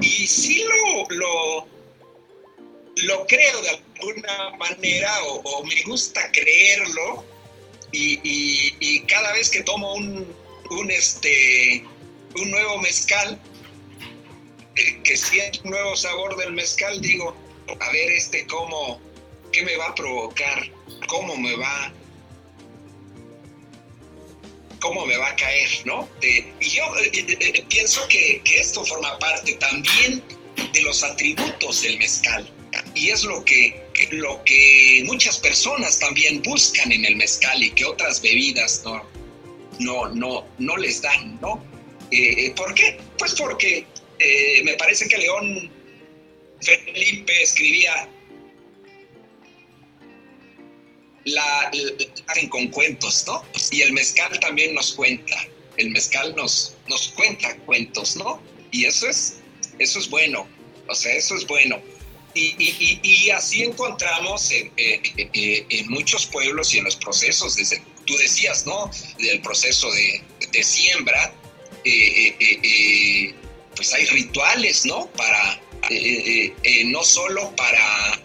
Speaker 3: Y sí lo, lo, creo de alguna manera o, me gusta creerlo y, cada vez que tomo un, un, este, un nuevo mezcal, eh, que siento un nuevo sabor del mezcal, digo, a ver este cómo, qué me va a provocar, cómo me va cómo me va a caer, ¿no? y yo pienso que, esto forma parte también de los atributos del mezcal y es lo que, lo que muchas personas también buscan en el mezcal y que otras bebidas no, no, no, no les dan, ¿no? Eh, ¿Por qué? Pues porque eh, me parece que León Felipe escribía la, hacen con cuentos, ¿no? Y el mezcal también nos cuenta, el mezcal nos, nos cuenta cuentos, ¿no? Y eso es, eso es bueno, o sea, eso es bueno. Y, así encontramos en, muchos pueblos y en los procesos, desde, tú decías, ¿no? Del proceso de, siembra, eh, eh, eh, pues hay rituales, ¿no? Para, no solo para,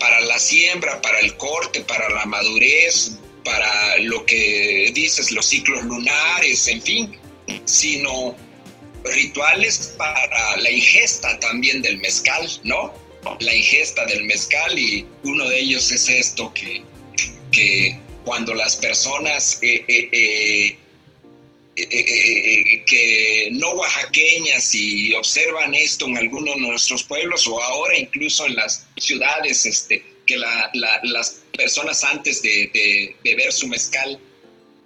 Speaker 3: para la siembra, para el corte, para la madurez, para lo que dices, los ciclos lunares, en fin, sino rituales para la ingesta también del mezcal, ¿no? la ingesta del mezcal y uno de ellos es esto que, que cuando las personas eh, eh, eh, que no oaxaqueñas y observan esto en algunos de nuestros pueblos o ahora incluso en las ciudades, este, que las personas antes de, beber su mezcal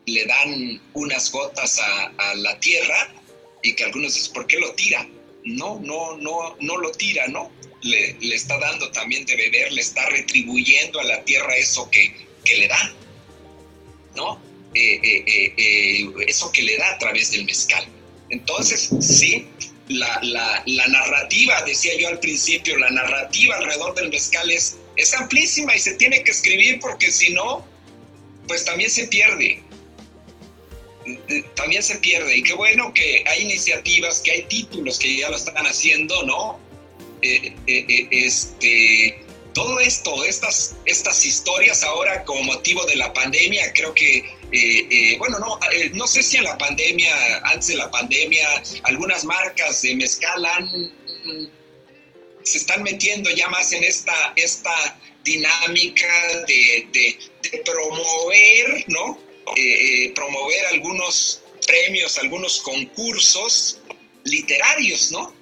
Speaker 3: le dan unas gotas a, la tierra y que algunos dicen, ¿por qué lo tira? No, no, no, no lo tira, ¿no? le, está dando también de beber, le está retribuyendo a la tierra eso que, le da, ¿no? Eh, eh, eh, eso que le da a través del mezcal. Entonces, sí, la, narrativa, decía yo al principio, la narrativa alrededor del mezcal es, es amplísima y se tiene que escribir porque si no, pues también se pierde también se pierde. Y qué bueno que hay iniciativas, que hay títulos que ya lo están haciendo, ¿no? Este, todo esto, estas, estas historias ahora como motivo de la pandemia, creo que, bueno, no, no sé si en la pandemia, antes de la pandemia, algunas marcas de mezcal se están metiendo ya más en esta, esta dinámica de, promover, ¿no? promover algunos premios, algunos concursos literarios, ¿no?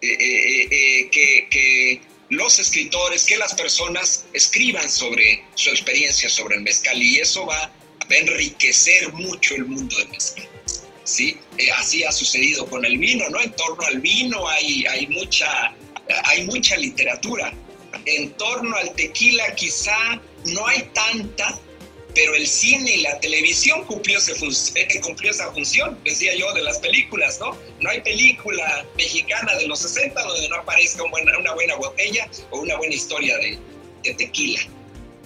Speaker 3: Eh, eh, eh, que, los escritores, que las personas escriban sobre su experiencia sobre el mezcal y eso va a enriquecer mucho el mundo del mezcal. ¿sí? así ha sucedido con el vino, ¿no? En torno al vino hay, hay, mucha, hay mucha literatura. En torno al tequila quizá no hay tanta, pero el cine y la televisión cumplió, eh, cumplió esa función, decía yo, de las películas, ¿no? No hay película mexicana de los 60 donde no aparezca una buena botella o una buena historia de, tequila.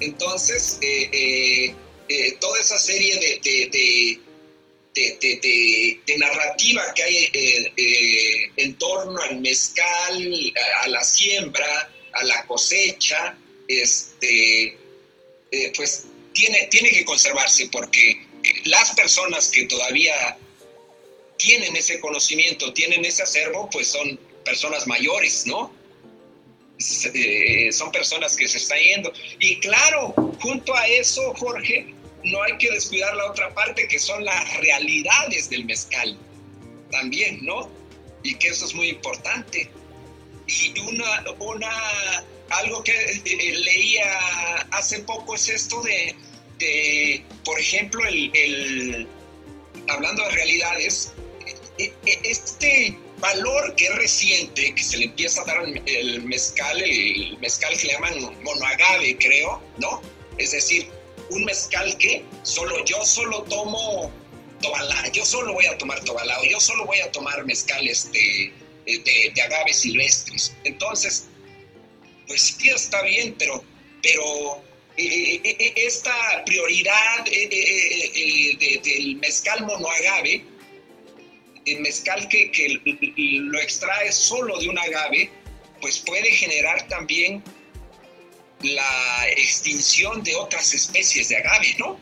Speaker 3: Entonces, eh, eh, toda esa serie de, de, narrativa que hay en torno al mezcal, a, la siembra, a la cosecha, este, pues tiene, tiene que conservarse porque las personas que todavía tienen ese conocimiento, tienen ese acervo, pues son personas mayores, ¿no? Eh, son personas que se están yendo. Y claro, junto a eso, Jorge, no hay que descuidar la otra parte que son las realidades del mezcal también, ¿no? Y que eso es muy importante. Y una, una algo que eh, leía hace poco es esto de, por ejemplo, el, hablando de realidades, e, e, este valor que es reciente, que se le empieza a dar el mezcal, el mezcal que le llaman monoagave, creo, ¿no? Es decir, un mezcal que solo yo solo tomo tobalá, yo solo voy a tomar tobalá, yo solo voy a tomar mezcales de, de, de agaves silvestres. Entonces, pues sí está bien, pero, pero eh, eh, eh, esta prioridad del mezcal monoagave, el mezcal que, que, lo extrae solo de un agave, pues puede generar también la extinción de otras especies de agave, ¿no?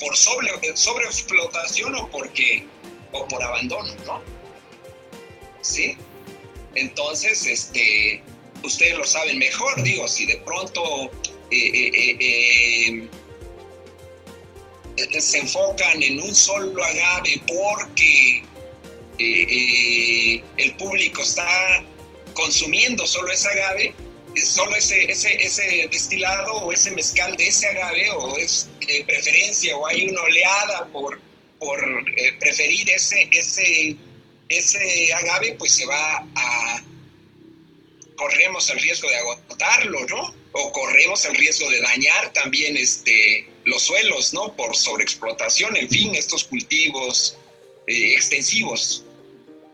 Speaker 3: Por sobre, sobreexplotación o porque o por abandono, ¿no? ¿Sí? Entonces, este, ustedes lo saben mejor, digo, si de pronto eh, eh, eh, se enfocan en un solo agave porque el público está consumiendo solo ese agave, solo ese, ese, ese destilado o ese mezcal de ese agave o es de preferencia o hay una oleada por, por eh, preferir ese, ese, ese agave, pues se va a... corremos el riesgo de agotarlo, ¿no? O corremos el riesgo de dañar también este, los suelos, ¿no? Por sobreexplotación, en fin, estos cultivos eh, extensivos.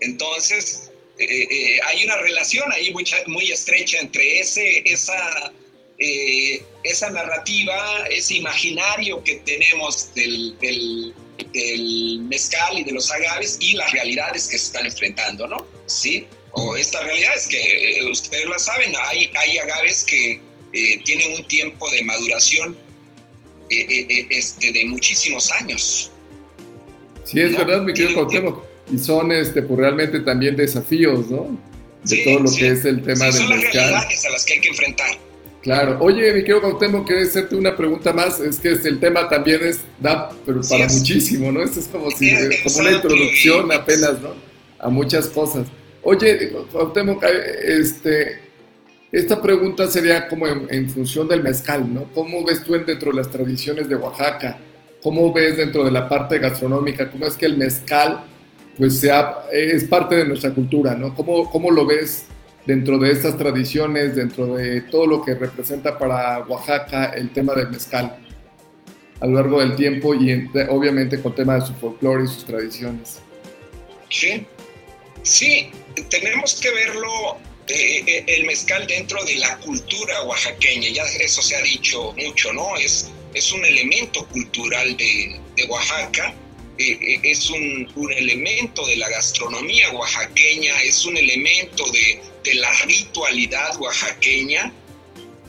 Speaker 3: Entonces, eh, eh, hay una relación ahí muy, muy estrecha entre ese, esa, esa narrativa, ese imaginario que tenemos del, del, mezcal y de los agaves y las realidades que se están enfrentando, ¿no? Sí, o estas realidades que ustedes la saben, hay, hay agaves que tienen un tiempo de maduración este, de muchísimos años.
Speaker 2: Sí, es verdad, mi querido Cuauhtémoc y son este, pues, realmente también desafíos, ¿no? De todo lo que es el tema del
Speaker 3: son las realidades a las que hay que enfrentar.
Speaker 2: Claro. Oye, mi querido Cuauhtémoc, quería hacerte una pregunta más. Es que el tema también es, da pero para muchísimo, ¿no? Esto es como, si, como una introducción apenas, ¿no? A muchas cosas. Oye, Cuauhtémoc, este, esta pregunta sería como en, en, función del mezcal, ¿no? ¿Cómo ves tú dentro de las tradiciones de Oaxaca? ¿Cómo ves dentro de la parte gastronómica? ¿Cómo es que el mezcal pues sea, es parte de nuestra cultura, ¿no? ¿Cómo, ¿Cómo lo ves dentro de estas tradiciones, dentro de todo lo que representa para Oaxaca el tema del mezcal a lo largo del tiempo y obviamente con tema de su folclore y sus tradiciones?
Speaker 3: Sí, sí, tenemos que verlo eh, eh, el mezcal dentro de la cultura oaxaqueña, ya eso se ha dicho mucho, ¿no? Es, es un elemento cultural de, de Oaxaca eh, es un, elemento de la gastronomía oaxaqueña, es un elemento de, la ritualidad oaxaqueña,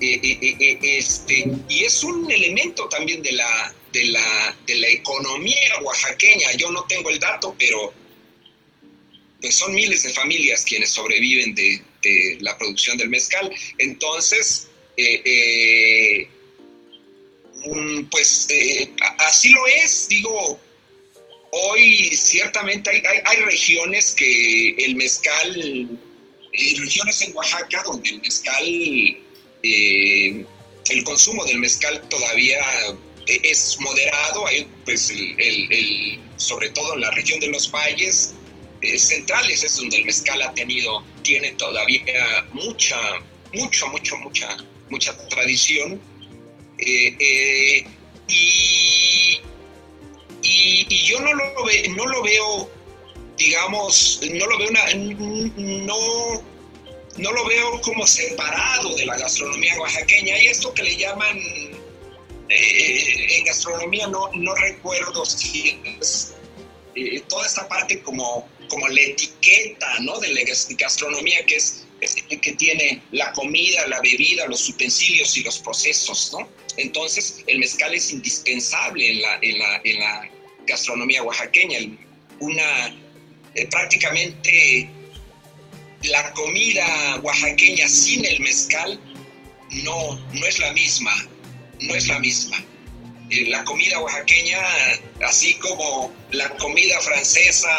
Speaker 3: este, y es un elemento también de la, de, la, de la economía oaxaqueña. Yo no tengo el dato, pero pues son miles de familias quienes sobreviven de, la producción del mezcal. Entonces, mm, pues así lo es, digo, Hoy ciertamente hay, regiones que el mezcal, eh, regiones en Oaxaca donde el mezcal, eh, el consumo del mezcal todavía es moderado, hay, pues el, sobre todo en la región de los valles eh, centrales es donde el mezcal ha tenido, tiene todavía mucha, mucho, mucho, mucha, mucha tradición. y y, yo no lo, no lo veo, digamos, no lo veo no, no lo veo como separado de la gastronomía oaxaqueña. Y esto que le llaman eh, en gastronomía, no, no recuerdo si es eh, toda esta parte como, como la etiqueta ¿no? de la gastronomía que es, que tiene la comida, la bebida, los utensilios y los procesos, ¿no? Entonces, el mezcal es indispensable en la, en la, en la gastronomía oaxaqueña, una eh, prácticamente la comida oaxaqueña sin el mezcal no, no es la misma, no es la misma. Eh, la comida oaxaqueña, así como la comida francesa,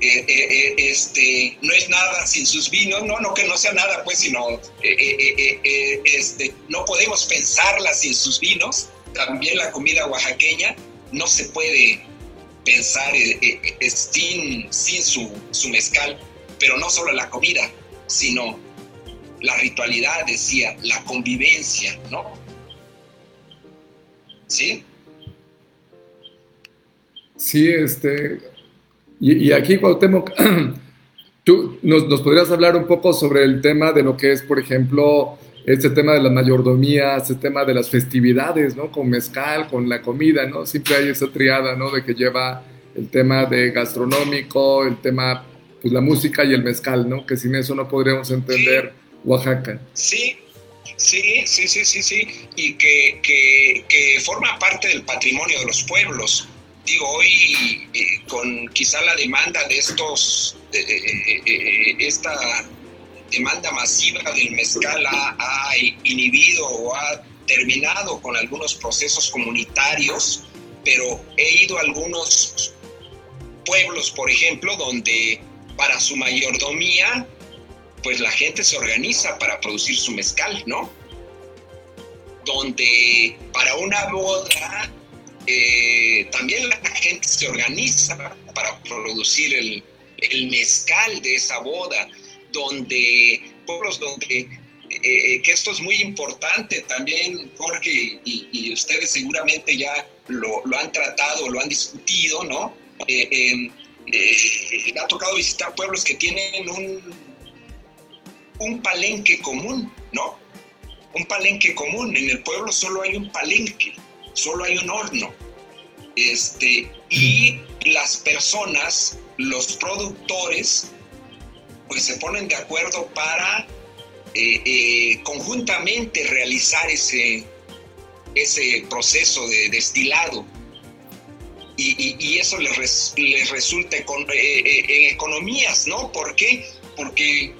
Speaker 3: eh, este, no es nada sin sus vinos, no, no que no sea nada, pues, sino este, no podemos pensarla sin sus vinos. También la comida oaxaqueña no se puede pensar eh, eh, eh, sin, sin su, su, mezcal, pero no solo la comida, sino la ritualidad, decía, la convivencia, ¿no? ¿Sí?
Speaker 2: Sí, este, y, aquí Cuauhtémoc, tú nos, nos podrías hablar un poco sobre el tema de lo que es, por ejemplo, este tema de la mayordomía, este tema de las festividades, ¿no? Con mezcal, con la comida, ¿no? Siempre hay esa triada, ¿no? De que lleva el tema de gastronómico, el tema, pues la música y el mezcal, ¿no? Que sin eso no podríamos entender Oaxaca.
Speaker 3: Sí, sí, sí, sí, sí, sí, y que, que forma parte del patrimonio de los pueblos. Digo, hoy eh, con quizá la demanda de estos, eh, eh, esta demanda masiva del mezcal ha, inhibido o ha terminado con algunos procesos comunitarios pero he ido a algunos pueblos, por ejemplo, donde para su mayordomía, pues la gente se organiza para producir su mezcal, ¿no? Donde para una boda eh, también la gente se organiza para producir el, mezcal de esa boda, donde pueblos donde eh, eh, que esto es muy importante también, Jorge, y, ustedes seguramente ya lo, han tratado, lo han discutido, ¿no? Eh, ha tocado visitar pueblos que tienen un, un palenque común, ¿no? Un palenque común. En el pueblo solo hay un palenque solo hay un horno. Este, y las personas, los productores, pues se ponen de acuerdo para eh, eh, conjuntamente realizar ese, ese proceso de destilado. Y, eso les, les resulta eh, en economías, ¿no? ¿Por qué? Porque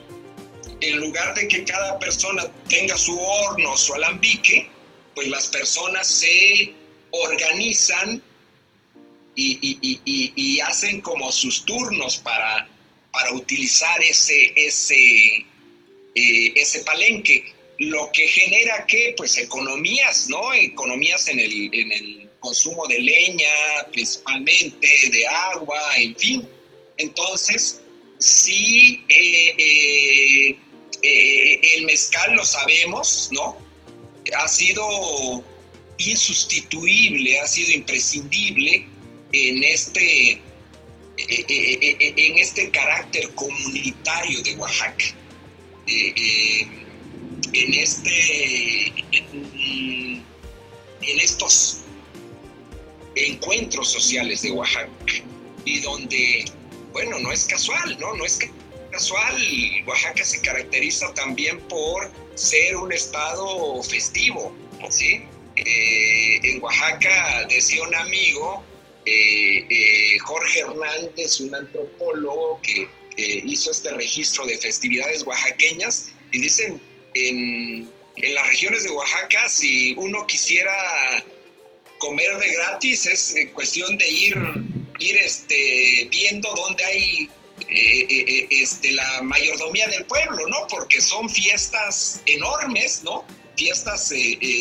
Speaker 3: en lugar de que cada persona tenga su horno, su alambique, pues las personas se organizan y, hacen como sus turnos para, para utilizar ese, ese, eh, ese palenque, lo que genera que, pues, economías, ¿no? Economías en el, en el consumo de leña, principalmente, de agua, en fin. Entonces, sí, eh, eh, el mezcal lo sabemos, ¿no? Ha sido insustituible, ha sido imprescindible en este, eh, eh, eh, en este carácter comunitario de Oaxaca. en este en estos encuentros sociales de Oaxaca y donde bueno no es casual no no es casual Oaxaca se caracteriza también por ser un estado festivo, ¿sí? Eh, en Oaxaca, decía un amigo, eh, eh, Jorge Hernández, un antropólogo que hizo este registro de festividades oaxaqueñas, y dicen, en, en las regiones de Oaxaca, si uno quisiera comer de gratis, es cuestión de ir, ir este, viendo dónde hay eh, eh, eh, la mayordomía del pueblo, ¿no? Porque son fiestas enormes, ¿no? Fiestas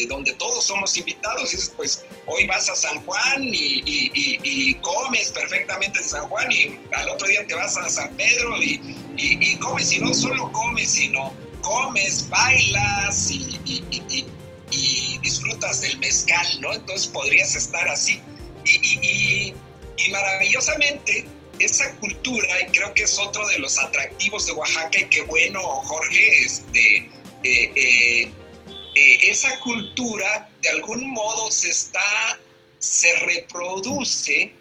Speaker 3: donde todos somos invitados. Y pues hoy vas a San Juan y, comes perfectamente en San Juan y al otro día te vas a San Pedro y, comes y no solo comes, sino comes, bailas y, disfrutas del mezcal, ¿no? Entonces podrías estar así. y maravillosamente esa cultura, y creo que es otro de los atractivos de Oaxaca, y qué bueno, Jorge, este, eh, eh, eh, esa cultura de algún modo se está, se reproduce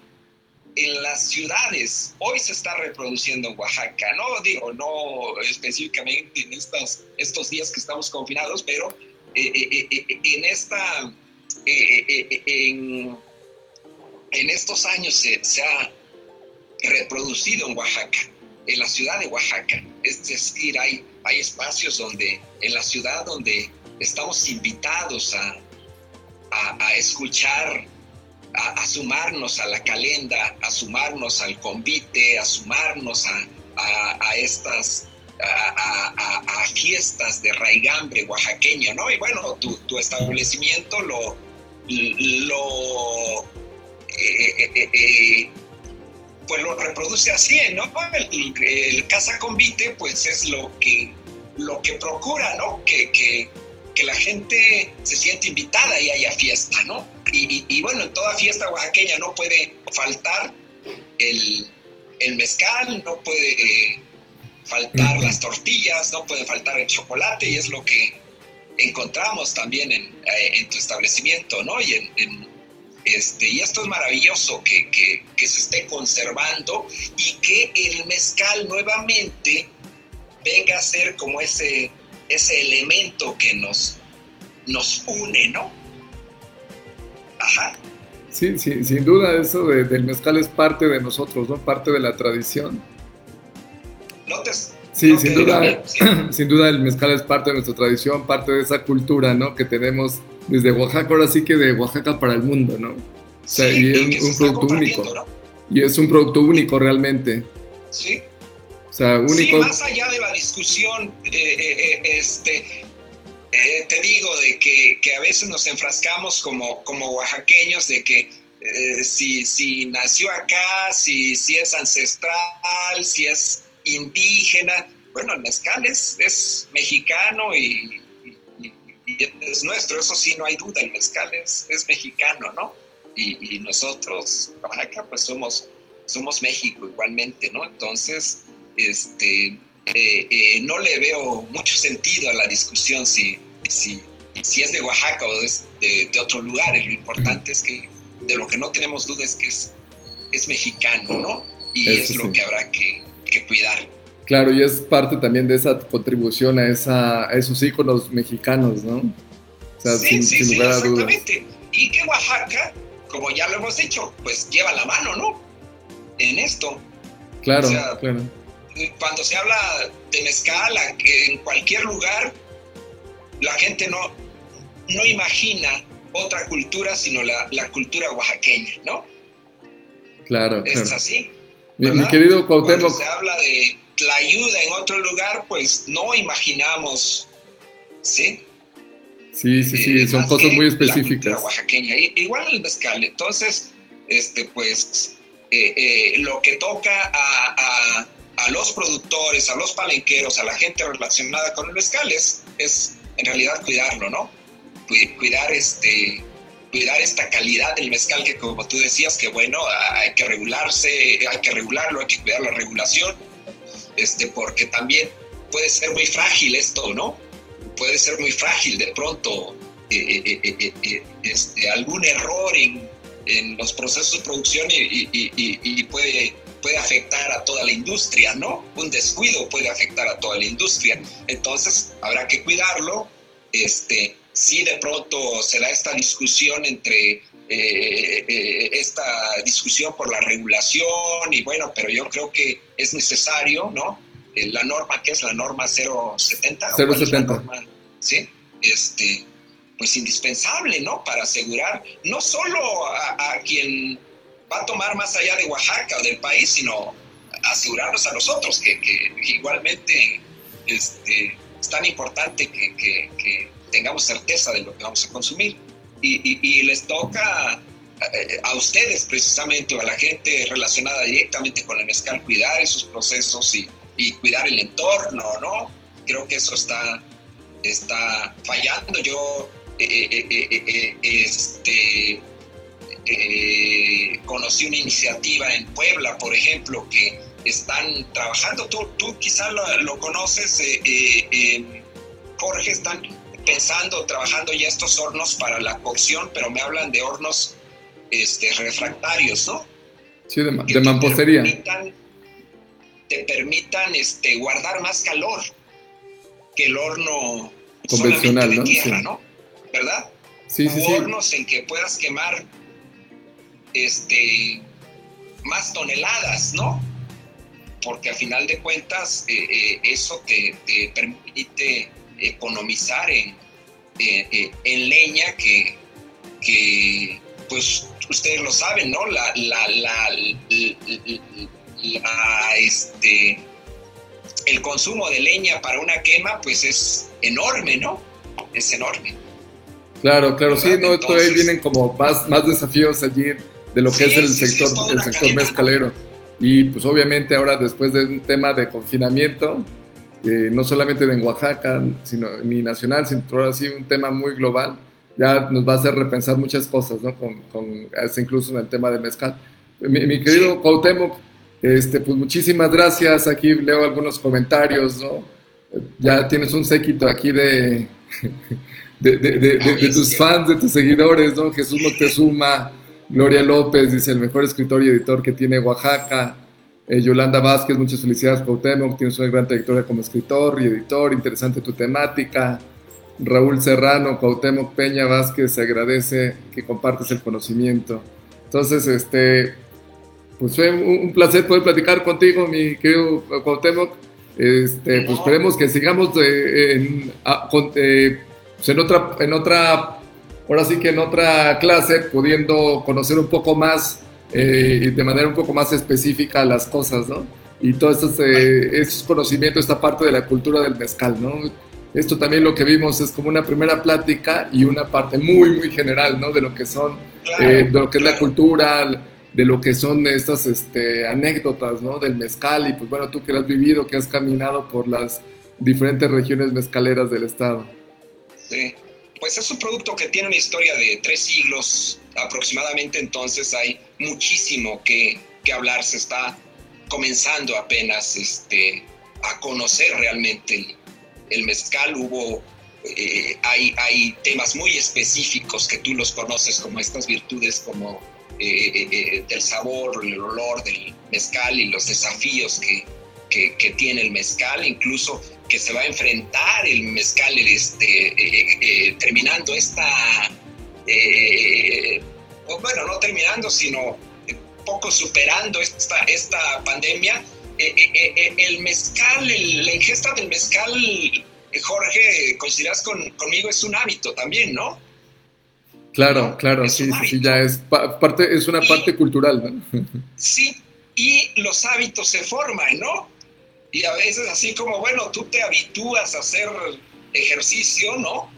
Speaker 3: en las ciudades. Hoy se está reproduciendo en Oaxaca, no digo, no específicamente en estos días que estamos confinados, pero en esta, en, estos años se, se ha reproducido en Oaxaca, en la ciudad de Oaxaca. Es decir, hay, hay espacios donde, en la ciudad donde estamos invitados a, a, escuchar, a, sumarnos a la calenda, a sumarnos al convite, a sumarnos a, estas a, fiestas de raigambre oaxaqueño, ¿no? Y bueno, tu, tu establecimiento lo, lo eh, eh, eh, pues lo reproduce así, ¿no? El, el casa convite, pues es lo que, lo que procura, ¿no? Que, que, la gente se siente invitada y haya fiesta, ¿no? Y, bueno, en toda fiesta oaxaqueña no puede faltar el, mezcal, no puede faltar las tortillas, no puede faltar el chocolate y es lo que encontramos también en, eh, tu establecimiento, ¿no? Y en este, y esto es maravilloso que, se esté conservando y que el mezcal nuevamente venga a ser como ese, ese elemento que nos, nos une, ¿no?
Speaker 2: Ajá. Sí, sí, sin duda eso del mezcal es parte de nosotros, ¿no? Parte de la tradición.
Speaker 3: ¿No
Speaker 2: sí, sin duda, sin duda el mezcal es parte de nuestra tradición, parte de esa cultura, ¿no? Que tenemos desde Oaxaca, ahora sí que de Oaxaca para el mundo, ¿no? O sea, y es un producto único. Y es un producto único realmente.
Speaker 3: Sí.
Speaker 2: O sea, único. Sí,
Speaker 3: más allá de la discusión, eh, eh, este, te digo de que, que, a veces nos enfrascamos como, como oaxaqueños de que si, si nació acá, si, si es ancestral, si es indígena. Bueno, el mezcal es, es mexicano y, es nuestro, eso sí, no hay duda, el mezcal es, es mexicano, ¿no? Y, nosotros, Oaxaca, pues somos, somos México igualmente, ¿no? Entonces, este, eh, eh, no le veo mucho sentido a la discusión si, si, si es de Oaxaca o de, de, otro lugar. Lo importante es que de lo que no tenemos duda es que es, es mexicano, ¿no? Y es lo que habrá que, que cuidar.
Speaker 2: Claro, y es parte también de esa contribución a, esa, a esos íconos mexicanos, ¿no?
Speaker 3: O sea, sí, sin, sí, sin lugar a exactamente. Y que Oaxaca, como ya lo hemos dicho, pues lleva la mano, ¿no? En esto.
Speaker 2: Claro, claro.
Speaker 3: Cuando se habla de mezcal, en cualquier lugar, la gente no, no imagina otra cultura, sino la, la cultura oaxaqueña, ¿no?
Speaker 2: Claro,
Speaker 3: Es así.
Speaker 2: Mi, mi, querido Cuauhtémoc.
Speaker 3: Cuando se habla de la ayuda en otro lugar, pues no imaginamos, ¿sí?
Speaker 2: Sí, sí, sí, eh, son cosas muy específicas.
Speaker 3: oaxaqueña, igual el mezcal. Entonces, este, pues, eh, eh, lo que toca a, a, los productores, a los palenqueros, a la gente relacionada con el mezcal es, es en realidad cuidarlo, ¿no? Cuidar este, cuidar esta calidad del mezcal que como tú decías que bueno hay que regularse hay que regularlo hay que cuidar la regulación este, porque también puede ser muy frágil esto, ¿no? Puede ser muy frágil de pronto eh, eh, eh, este, algún error en, en, los procesos de producción y, y, puede, puede afectar a toda la industria, ¿no? Un descuido puede afectar a toda la industria. Entonces habrá que cuidarlo. Este, si de pronto se da esta discusión entre esta discusión por la regulación y bueno, pero yo creo que es necesario, ¿no? Eh, la norma, que es la norma 070.
Speaker 2: 070.
Speaker 3: sí, este, pues indispensable, ¿no? Para asegurar no solo a, quien va a tomar más allá de Oaxaca o del país, sino asegurarnos a nosotros que, que igualmente este, es tan importante que, que, tengamos certeza de lo que vamos a consumir. Y, les toca a ustedes precisamente o a la gente relacionada directamente con el mezcal cuidar esos procesos y, cuidar el entorno, ¿no? Creo que eso está, está fallando. Yo eh, eh, eh, este, conocí una iniciativa en Puebla, por ejemplo, que están trabajando, tú, tú quizás lo, lo conoces, Jorge, están pensando, trabajando ya estos hornos para la cocción, pero me hablan de hornos este, refractarios, ¿no?
Speaker 2: Sí, de, de mampostería.
Speaker 3: Te permitan, este, guardar más calor que el horno
Speaker 2: convencional,
Speaker 3: de
Speaker 2: ¿no?
Speaker 3: tierra, ¿no? ¿Verdad?
Speaker 2: Sí, sí, sí.
Speaker 3: hornos en que puedas quemar este, más toneladas, ¿no? Porque al final de cuentas eh, eh, eso te, te, permite economizar en, eh, en leña que, que pues ustedes lo saben, ¿no? La, la, la, este, el consumo de leña para una quema, pues es enorme, ¿no? Es enorme.
Speaker 2: Claro, claro, sí, no, todavía vienen como más, más desafíos allí de lo que es el sector, el sector mezcalero. Y pues obviamente ahora después de un tema de confinamiento, eh, no solamente en Oaxaca, sino ni nacional, sino ahora sí un tema muy global, ya nos va a hacer repensar muchas cosas, ¿no? Con, con incluso en el tema de mezcal. Mi, querido Cuauhtémoc, este, pues muchísimas gracias. Aquí leo algunos comentarios, ¿no? Ya tienes un séquito aquí de, de, de, de tus fans, de tus seguidores, ¿no? Jesús Moctezuma, Gloria López, dice el mejor escritor y editor que tiene Oaxaca. Eh, Yolanda Vázquez, muchas felicidades, Cuauhtémoc. Tienes una gran trayectoria como escritor y editor. Interesante tu temática. Raúl Serrano, Cuauhtémoc Peña Vázquez, se agradece que compartes el conocimiento. Entonces, este, pues fue un, placer poder platicar contigo, mi querido Cuauhtémoc. Este, pues esperemos que sigamos en, pues en, otra, en otra ahora sí que en otra clase, pudiendo conocer un poco más eh, de manera un poco más específica las cosas, ¿no? Y todos esos, eh, esos conocimientos, esta parte de la cultura del mezcal, ¿no? Esto también lo que vimos es como una primera plática y una parte muy, muy general, ¿no? De lo que son, eh, de lo que es la cultura, de lo que son estas este, anécdotas, ¿no? Del mezcal y pues bueno, tú que has vivido, que has caminado por las diferentes regiones mezcaleras del estado.
Speaker 3: Sí, pues es un producto que tiene una historia de tres siglos aproximadamente, entonces hay muchísimo que, que hablar, se está comenzando apenas este, a conocer realmente el, mezcal. Hubo, eh, hay, hay temas muy específicos que tú los conoces como estas virtudes como eh, eh, del sabor, el olor del mezcal y los desafíos que, que, tiene el mezcal, incluso que se va a enfrentar el mezcal este, terminando esta, bueno, no terminando, sino poco superando esta, esta pandemia, eh, eh, eh, el mezcal, la ingesta del mezcal, Jorge, coincidirás con, conmigo, es un hábito también, ¿no?
Speaker 2: Claro, claro, sí, sí, ya es parte, es una parte cultural,
Speaker 3: ¿no? Sí, y los hábitos se forman, ¿no? Y a veces así como, bueno, tú te habitúas a hacer ejercicio, ¿no?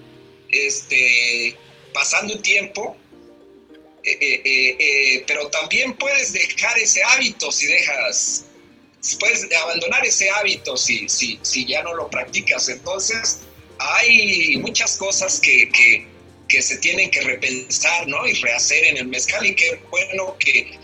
Speaker 3: Este, pasando un tiempo, pero también puedes dejar ese hábito si dejas puedes abandonar ese hábito si, si, si ya no lo practicas. Entonces, hay muchas cosas que, que, que, se tienen que repensar ¿no? y rehacer en el mezcal y qué bueno que,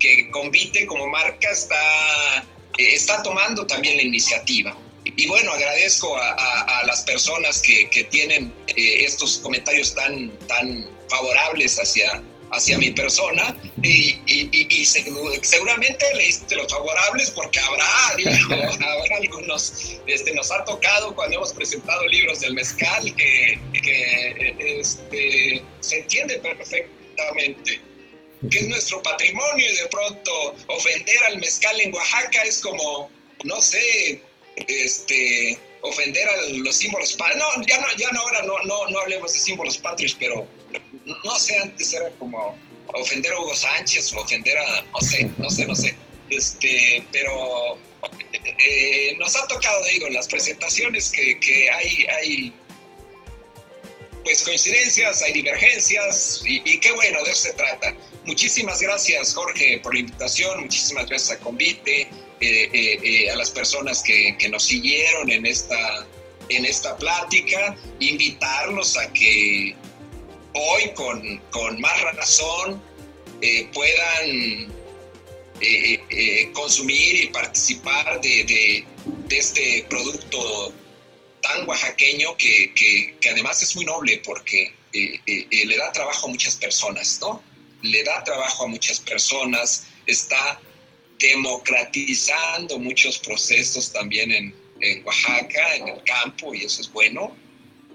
Speaker 3: que Convite como marca está, eh, está tomando también la iniciativa. Y bueno, agradezco a, a, las personas que, que tienen eh, estos comentarios tan, tan favorables hacia, hacia mi persona y, y, seguramente leíste los favorables porque habrá, habrá algunos, este, nos ha tocado cuando hemos presentado libros del mezcal que, que este, se entiende perfectamente que es nuestro patrimonio y de pronto ofender al mezcal en Oaxaca es como, no sé, este, ofender a los símbolos patrios. No, ya no, ya no, ahora no, no, no hablemos de símbolos patrios, pero no sé, antes era como ofender a Hugo Sánchez o ofender a, no sé, no sé, no sé. Este, pero eh, nos ha tocado, digo, las presentaciones que, que hay, hay pues coincidencias, hay divergencias y, qué bueno, de eso se trata. Muchísimas gracias Jorge por la invitación, muchísimas gracias a Convite, eh, eh, a las personas que, que, nos siguieron en esta, en esta plática, invitarlos a que hoy con, con más razón eh, puedan eh, eh, consumir y participar de, este producto tan oaxaqueño que, que, que, además es muy noble porque le da trabajo a muchas personas, ¿no? Le da trabajo a muchas personas, está democratizando muchos procesos también en, en Oaxaca, en el campo, y eso es bueno.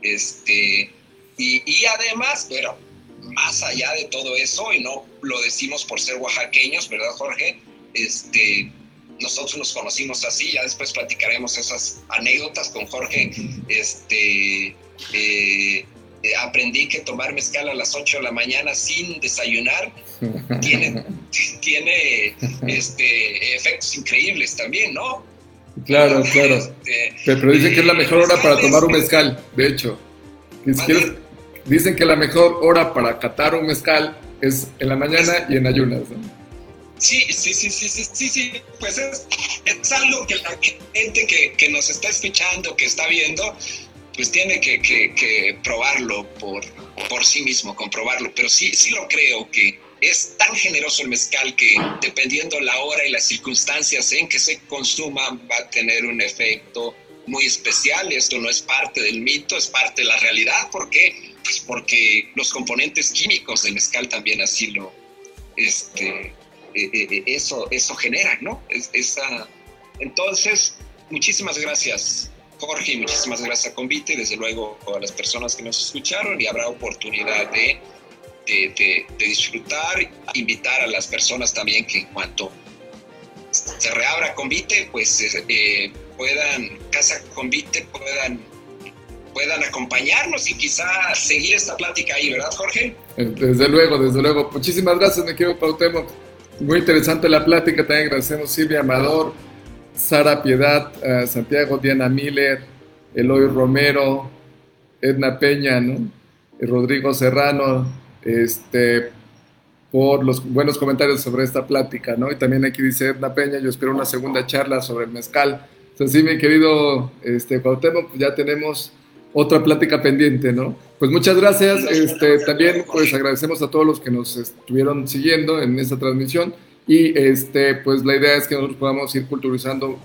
Speaker 3: Este, y, además, pero más allá de todo eso, y no lo decimos por ser oaxaqueños, ¿verdad, Jorge? Este, nosotros nos conocimos así, ya después platicaremos esas anécdotas con Jorge. Este, eh, aprendí que tomar mezcal a las 8 de la mañana sin desayunar tiene, tiene este, efectos increíbles también, ¿no?
Speaker 2: Claro, claro. Este, pero dicen que es la mejor hora para tomar un mezcal, de hecho. Dicen que la mejor hora para catar un mezcal es en la mañana y en ayunas.
Speaker 3: Sí, sí, sí, sí, sí, sí, sí, pues es, es algo que la gente que, que, nos está escuchando, que está viendo, pues tiene que, que, que, probarlo por, por sí mismo, comprobarlo, pero sí, sí lo creo que es tan generoso el mezcal que dependiendo la hora y las circunstancias en que se consuma va a tener un efecto muy especial. Esto no es parte del mito, es parte de la realidad. ¿Por qué? Pues porque los componentes químicos del mezcal también así lo, este, eh, eh, eh, eso, eso genera, ¿no? esa, entonces, muchísimas gracias, Jorge, muchísimas gracias a Convite, desde luego a las personas que nos escucharon y habrá oportunidad de, de, disfrutar, invitar a las personas también que en cuanto se reabra Convite, pues puedan, Casa Convite, puedan puedan acompañarnos y quizá seguir esta plática ahí, ¿verdad, Jorge?
Speaker 2: Desde luego, desde luego. Muchísimas gracias, me quiero Pautemo. Muy interesante la plática, también agradecemos Silvia Amador, Sara Piedad, eh, Santiago, Diana Miller, Eloy Romero, Edna Peña, ¿no? Rodrigo Serrano, este, por los buenos comentarios sobre esta plática, ¿no? Y también aquí dice Edna Peña, yo espero una segunda charla sobre el mezcal. Entonces, sí, mi querido este, Cuauhtémoc, pues ya tenemos otra plática pendiente, ¿no? Pues muchas gracias. Este, también pues agradecemos a todos los que nos estuvieron siguiendo en esta transmisión y este, pues la idea es que nosotros podamos ir culturizando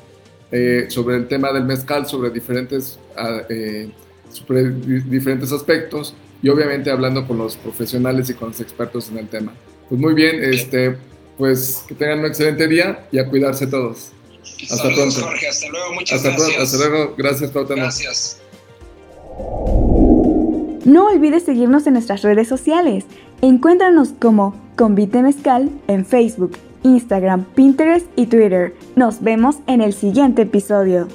Speaker 2: eh, sobre el tema del mezcal, sobre diferentes, ah, eh, sobre diferentes aspectos y obviamente hablando con los profesionales y con los expertos en el tema. Pues muy bien, este, pues que tengan un excelente día y a cuidarse todos.
Speaker 3: Hasta pronto. Jorge, hasta luego, muchas
Speaker 2: hasta
Speaker 3: gracias.
Speaker 2: hasta luego, gracias,
Speaker 3: Gracias.
Speaker 1: No olvides seguirnos en nuestras redes sociales. Encuéntranos como Convite Mezcal en Facebook, Instagram, Pinterest y Twitter. Nos vemos en el siguiente episodio.